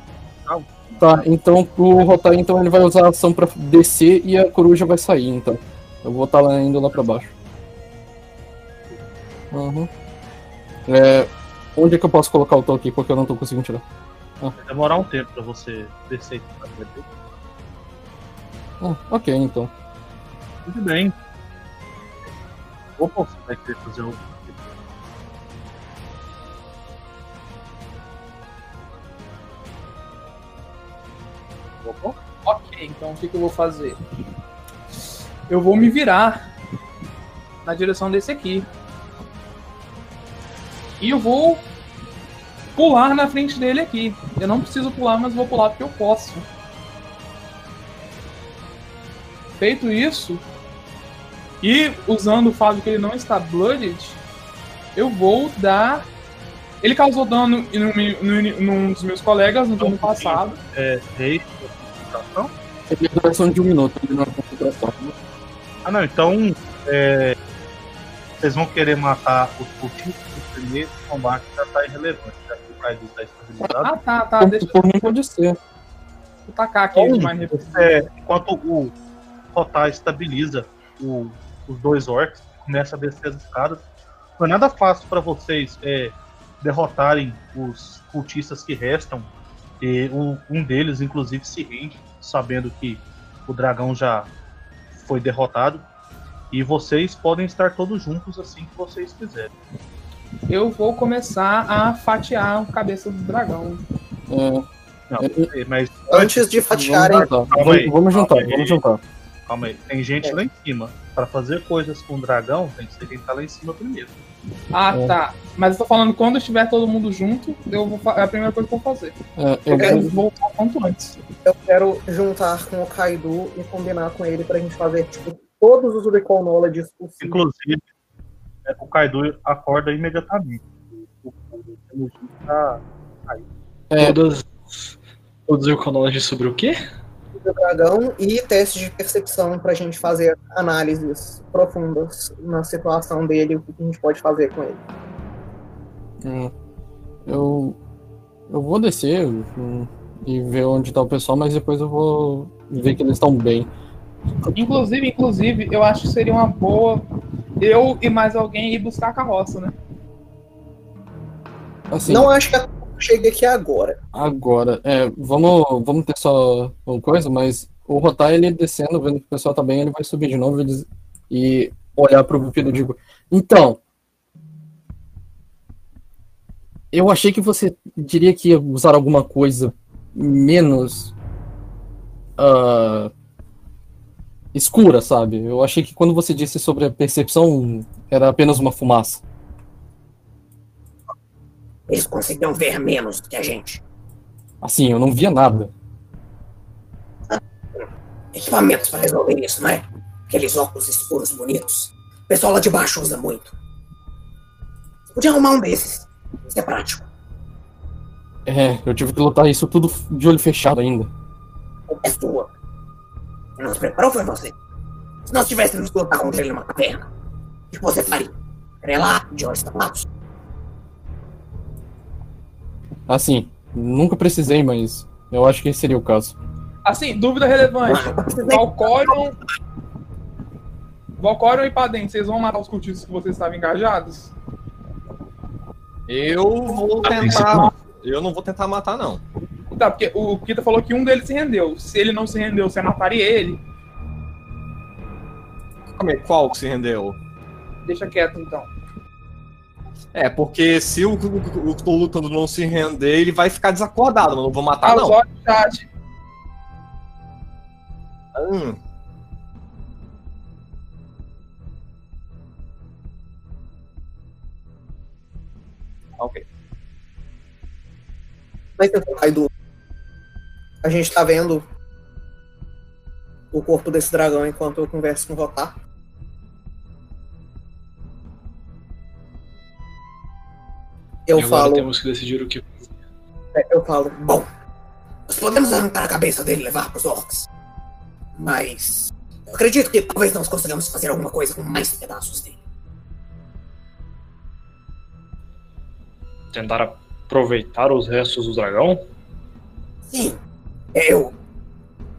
Tá, então o Rotai então ele vai usar a ação pra descer e a coruja vai sair, então. Eu vou estar lá indo lá pra baixo. Uhum. É, onde é que eu posso colocar o toque? Porque eu não tô conseguindo tirar. Vai demorar um tempo pra você descer. Ah, ok, então. Tudo bem. Opa, você vai querer fazer o. então o que, que eu vou fazer? Eu vou me virar na direção desse aqui. E eu vou pular na frente dele aqui. Eu não preciso pular, mas vou pular porque eu posso. Feito isso, e usando o fato de que ele não está blooded, eu vou dar. Ele causou dano em um- num- num dos meus colegas no turno passado. é, rei, Ele é duração de um minuto, ele não é concentração. Ah, não, então. é, vocês vão querer matar os cultistas no primeiro combate já tá irrelevante, já que o Kaido está estabilizado. Ah, tá, tá. Deixa por mim pode ser. eu tacar aqui Então, mais é, enquanto o Rotar estabiliza o- os dois orcs, começa a descer as escadas. Não é nada fácil para vocês é, derrotarem os cultistas que restam. E um, um deles, inclusive, se rende, sabendo que o dragão já foi derrotado. E vocês podem estar todos juntos assim que vocês quiserem. Eu vou começar a fatiar a cabeça do dragão. É, Não, É, mas Antes de fatiarem, vamos vamos, vamos juntar, calma aí. vamos juntar. calma aí. Tem gente É. lá em cima. Para fazer coisas com o dragão, tem que ser quem tá lá em cima primeiro. Ah, É. tá. Mas eu tô falando quando estiver todo mundo junto, eu vou é a primeira coisa que eu vou fazer. É, Eu eu quero vou- voltar quanto antes. eu quero juntar com o Kaido e combinar com ele pra gente fazer, tipo, todos os Recall Knowledge possíveis. Inclusive, é, o Kaido acorda imediatamente. O o- tá- É. Todas, todos os knowledge sobre o quê? Do dragão e testes de percepção pra gente fazer análises profundas na situação dele, o que a gente pode fazer com ele. Hum, Eu, eu vou descer hum, e ver onde tá o pessoal, mas depois eu vou ver que eles estão bem. Inclusive, inclusive, eu acho que seria uma boa eu e mais alguém ir buscar a carroça, né? Assim, Não acho que a chegue aqui agora. agora, é, vamos, vamos ter só uma coisa, mas o Rotar, ele descendo, vendo que o pessoal tá bem, ele vai subir de novo e e olhar pro Bupido e digo, então, eu achei que você diria que ia usar alguma coisa menos ah, escura, sabe? Eu achei que quando você disse sobre a percepção, era apenas uma fumaça. Eles conseguiram ver menos do que a gente. Assim, eu não via nada. Equipamentos para resolver isso, não é? Aqueles óculos escuros bonitos. O pessoal lá de baixo usa muito. Você podia arrumar um desses. Isso é prático. É, eu tive que lutar isso tudo de olho fechado ainda. É sua. Quem nos preparou foi você. Se nós tivéssemos que lutar contra ele numa caverna, o que você faria? Lá, de olhos tapados? Assim, nunca precisei, mas eu acho que esse seria o caso. Assim, dúvida relevante. [LAUGHS] Valcorion. Valcorion e Padem, vocês vão matar os cultistas que vocês estavam engajados? Eu vou tentar. Eu não vou tentar matar, não. Tá, porque o Kita falou que um deles se rendeu. Se ele não se rendeu, você mataria ele? Calma aí, Qual que se rendeu? Deixa quieto então. É, porque se o, o, lutando não se render, ele vai ficar desacordado, mas não vou matar, Ah, não. chat. Hum. Ok. Mas Kaido, a gente tá vendo o corpo desse dragão enquanto eu converso com o Rotar. Eu e agora falo, temos que decidir o que é, eu falo, bom, podemos arrancar a cabeça dele e levar pros orcs. Mas. Eu acredito que talvez nós consigamos fazer alguma coisa com mais pedaços dele. Tentar aproveitar os restos do dragão? Sim, eu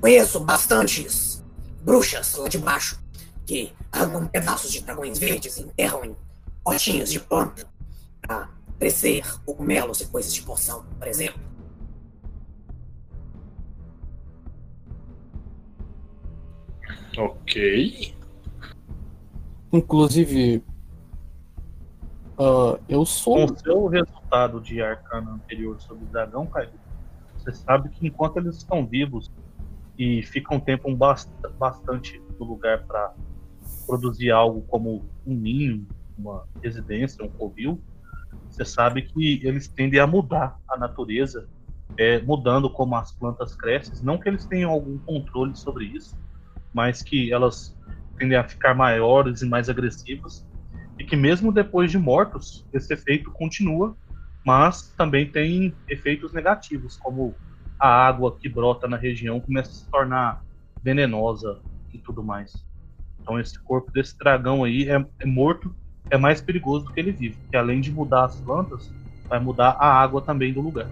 conheço bastantes bruxas lá de baixo que arrancam pedaços de dragões verdes e enterram em potinhos de planta para crescer cogumelos e coisas de poção, por exemplo. Ok. Inclusive, ah, eu sou. Com o seu resultado de arcana anterior sobre o dragão, Caio, você sabe que enquanto eles estão vivos e ficam um tempo bast- bastante no lugar para produzir algo como um ninho, uma residência, um covil, você sabe que eles tendem a mudar a natureza, é, mudando como as plantas crescem. Não que eles tenham algum controle sobre isso, mas que elas tendem a ficar maiores e mais agressivas e que mesmo depois de mortos, esse efeito continua, mas também tem efeitos negativos, como a água que brota na região começa a se tornar venenosa e tudo mais. Então esse corpo desse dragão aí é, é morto, é mais perigoso do que ele vive, porque além de mudar as plantas, vai mudar a água também do lugar.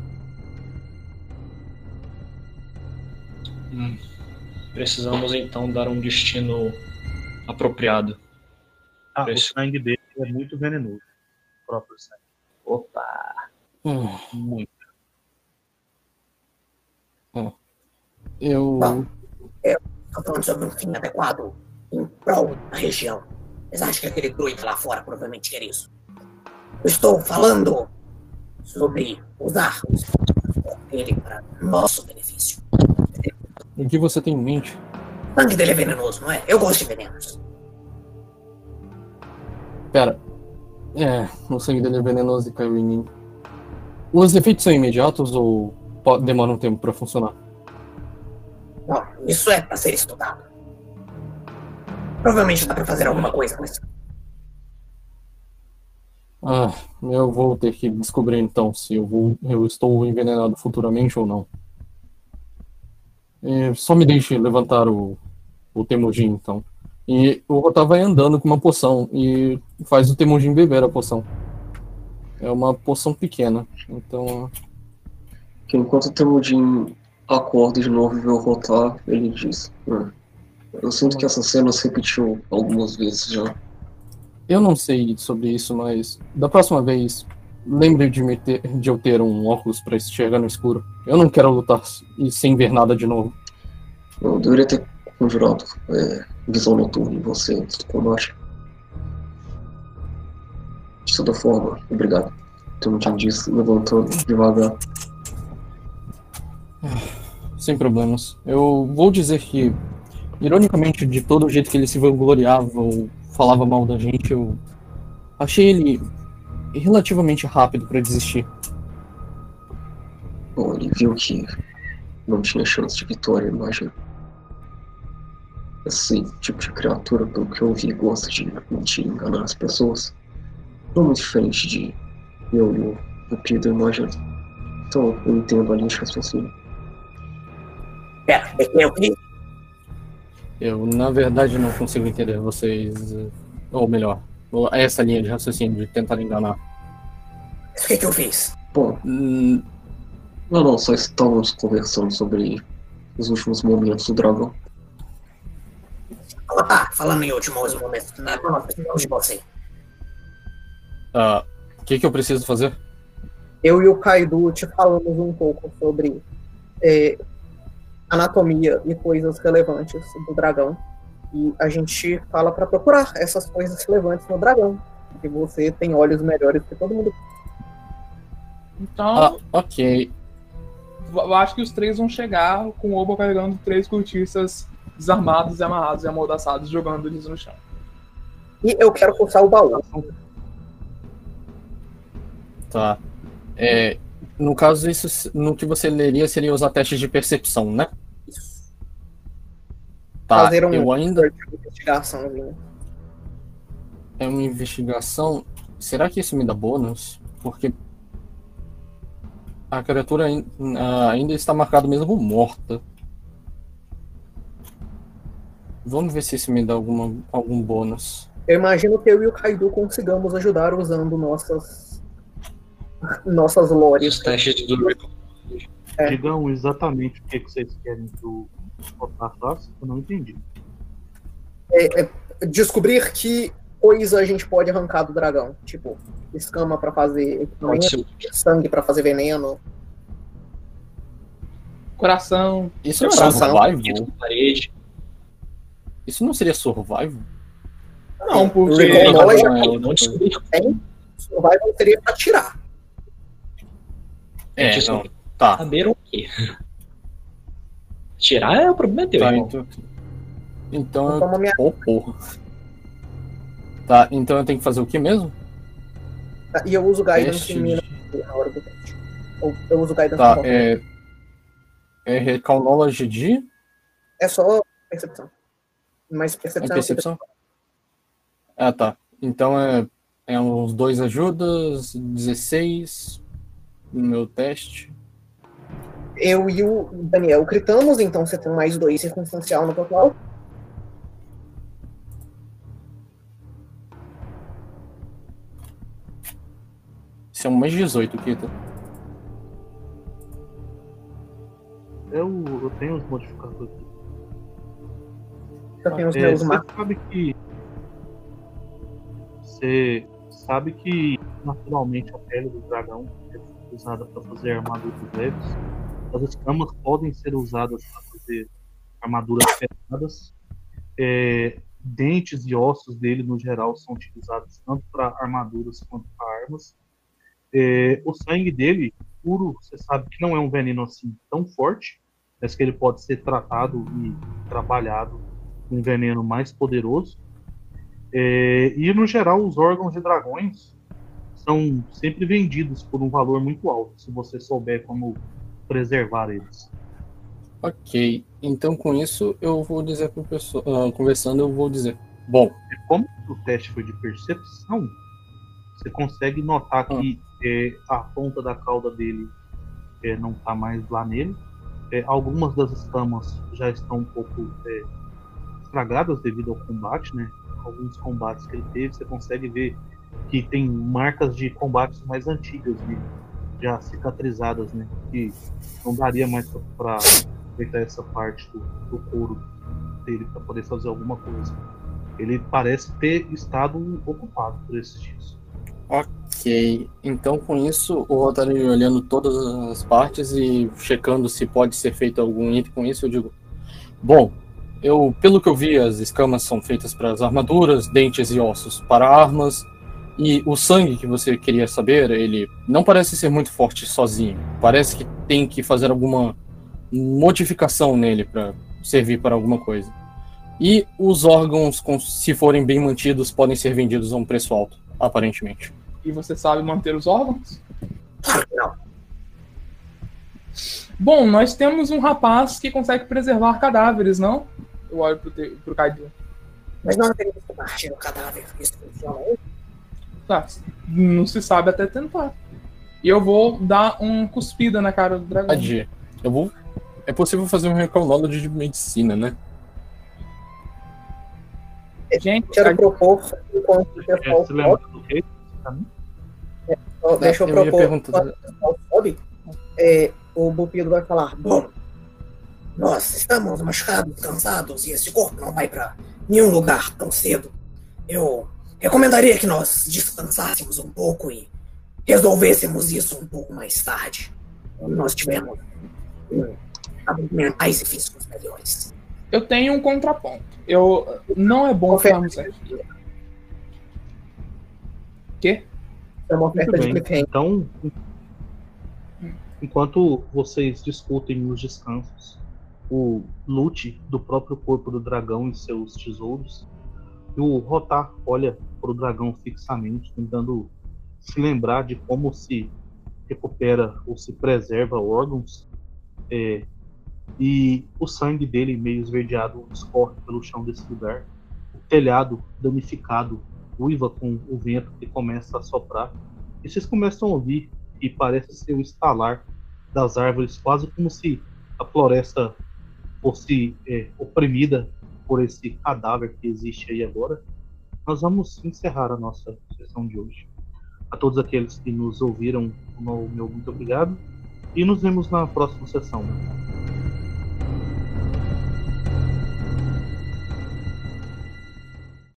Hum. Precisamos então dar um destino apropriado. Ah, o Esse- sangue dele é muito venenoso. O próprio sangue. Opa! Hum, Muito. eu. Bom. Estou falando sobre um fim adequado em prol da região. Vocês acham que aquele druida lá fora provavelmente quer isso? Eu estou falando sobre usar os dele para nosso benefício. O que você tem em mente? O sangue dele é venenoso, não é? Eu gosto de venenos. Pera. É, o sangue dele é venenoso e caiu em mim. Os efeitos são imediatos ou demoram um tempo pra funcionar? Bom, isso é para ser estudado. Provavelmente dá para fazer alguma coisa com isso. Ah, eu vou ter que descobrir então se eu, vou, eu estou envenenado futuramente ou não. É, só me deixe levantar o, o Temujin então. E o Rotar vai andando com uma poção e faz o Temujin beber a poção. É uma poção pequena, então. Enquanto o Temudin acorda de novo e vê o Rotar, ele diz: "Hum, Eu sinto que essa cena se repetiu algumas vezes já. Eu não sei sobre isso, mas da próxima vez, lembre de, ter, de eu ter um óculos para enxergar no escuro. Eu não quero lutar e sem ver nada de novo. Eu deveria ter conjurado é, visão noturna em você antes do combate. De toda forma, obrigado. Temudin disse, levantando devagar. Sem problemas. Eu vou dizer que, ironicamente, de todo o jeito que ele se vangloriava ou falava mal da gente, eu achei ele relativamente rápido para desistir. Bom, ele viu que não tinha chance de vitória, imagina. Esse tipo de criatura, pelo que eu vi, gosta de mentir e enganar as pessoas. Não muito diferente de eu e o o Peter, imagina. Então, eu entendo a linha de raciocínio. Pera, é que eu vi. Eu, na verdade, não consigo entender vocês. eh, Ou melhor, essa linha de raciocínio de tentar enganar. O que, que eu fiz? Bom, Hum, não, não, só estávamos conversando sobre os últimos momentos do dragão. Ah, tá, falando em últimos momentos. Não, não, nós precisamos de você. ah, O que, que eu preciso fazer? Eu e o Kaido te falamos um pouco sobre é, anatomia e coisas relevantes do dragão. E a gente fala pra procurar essas coisas relevantes no dragão. Porque você tem olhos melhores que todo mundo. Então, Ah, ok. eu acho que os três vão chegar com o Obo carregando três cortiças desarmados e amarrados e amordaçados, jogando eles no chão. E eu quero forçar o baú. Tá. É, no caso, isso no que você leria seria usar testes de percepção, né? Tá, Fazer um eu ainda de investigaçãozinha. é uma investigação. Será que isso me dá bônus? Porque A criatura ain- ainda está marcada mesmo como morta. Vamos ver se isso me dá alguma, algum bônus. Eu imagino que eu e o Kaido consigamos ajudar usando nossas. nossas lores. os testes do É. Digam exatamente o que, que vocês querem que o Eu não entendi. Descobrir que coisa a gente pode arrancar do dragão. Tipo, escama pra fazer equipamento, sangue pra fazer veneno. Coração. Isso é Coração. survival? na parede. Isso não seria survival? Não, porque. Recall knowledge Não, é não coisa. descobriu. Survival seria pra tirar. É, não. Tá. Saber o quê? Tirar é o problema teu, Tá, irmão. então. Então Então, eu. minha... Ô, porra. Tá, então eu tenho que fazer o que mesmo? E eu uso guidance Teste em mim de- na hora do teste. Ou eu uso guidance Tá, é. É Recall Knowledge de. É só percepção. Mas É percepção, percepção? Ah, tá. Então é, é uns dois ajudas, 16 no meu teste. Eu e o Daniel gritamos, então você tem mais dois circunstancial no total. Isso é um mais 18, Kita. Eu, eu tenho os modificadores aqui. Eu tenho os É, meus você marcos. sabe que. Você sabe que naturalmente a pele do dragão é usada para fazer armaduras leves. As escamas podem ser usadas para fazer armaduras pesadas. É, dentes e ossos dele, no geral, são utilizados tanto para armaduras quanto para armas. É, o sangue dele, puro, você sabe que não é um veneno assim tão forte, mas que ele pode ser tratado e trabalhado com um veneno mais poderoso. É, e no geral, os órgãos de dragões são sempre vendidos por um valor muito alto, se você souber como preservar eles. Ok. Então com isso eu vou dizer pro pessoal. ah, conversando, eu vou dizer. Bom, como o teste foi de percepção, você consegue notar que é, a ponta da cauda dele é, não está mais lá nele. É, algumas das escamas já estão um pouco estragadas devido ao combate, né? Alguns combates que ele teve, você consegue ver que tem marcas de combates mais antigas nele, já cicatrizadas, né? Que não daria mais para aproveitar essa parte do, do couro dele para poder fazer alguma coisa. Ele parece ter estado ocupado por esses dias. ok. Então com isso o Rotary olhando todas as partes e checando se pode ser feito algum item com isso, eu digo. Bom, eu, pelo que eu vi, as escamas são feitas para as armaduras, dentes e ossos para armas. E o sangue que você queria saber, ele não parece ser muito forte sozinho. Parece que tem que fazer alguma modificação nele para servir para alguma coisa. E os órgãos, se forem bem mantidos, podem ser vendidos a um preço alto, aparentemente. E você sabe manter os órgãos? Claro que não. Bom, nós temos um rapaz que consegue preservar cadáveres, não? Eu olho pro, te, pro Kaido. Mas nós teríamos que partir o cadáver. Isso funciona aí? Tá, não se sabe até tentar. E eu vou dar um cuspida na cara do dragão. Adi, eu vou. É possível fazer um recall knowledge de medicina, né? Gente, Quero propor, enquanto o É, pessoal sobe, rei? ó, deixa eu, eu propor, enquanto o pessoal sobe, é, o Bupido vai falar, Bom, nós estamos machucados, cansados, e esse corpo não vai pra nenhum lugar tão cedo. Eu recomendaria que nós descansássemos um pouco e resolvêssemos isso um pouco mais tarde. Quando nós tivermos hum, mentais e físicos melhores. eu tenho um contraponto. Eu não é bom ficarmos aqui. Quê? é uma oferta de cliffhanger. Então, enquanto vocês discutem os descansos, o loot do próprio corpo do dragão e seus tesouros, o Rotar olha para o dragão fixamente, tentando se lembrar de como se recupera ou se preserva órgãos. É, e o sangue dele, meio esverdeado, escorre pelo chão desse lugar. O telhado danificado uiva com o vento que começa a soprar. E vocês começam a ouvir, e parece ser o estalar das árvores, quase como se a floresta fosse é, oprimida por esse cadáver que existe aí agora, nós vamos encerrar a nossa sessão de hoje. A todos aqueles que nos ouviram, o meu muito obrigado e nos vemos na próxima sessão.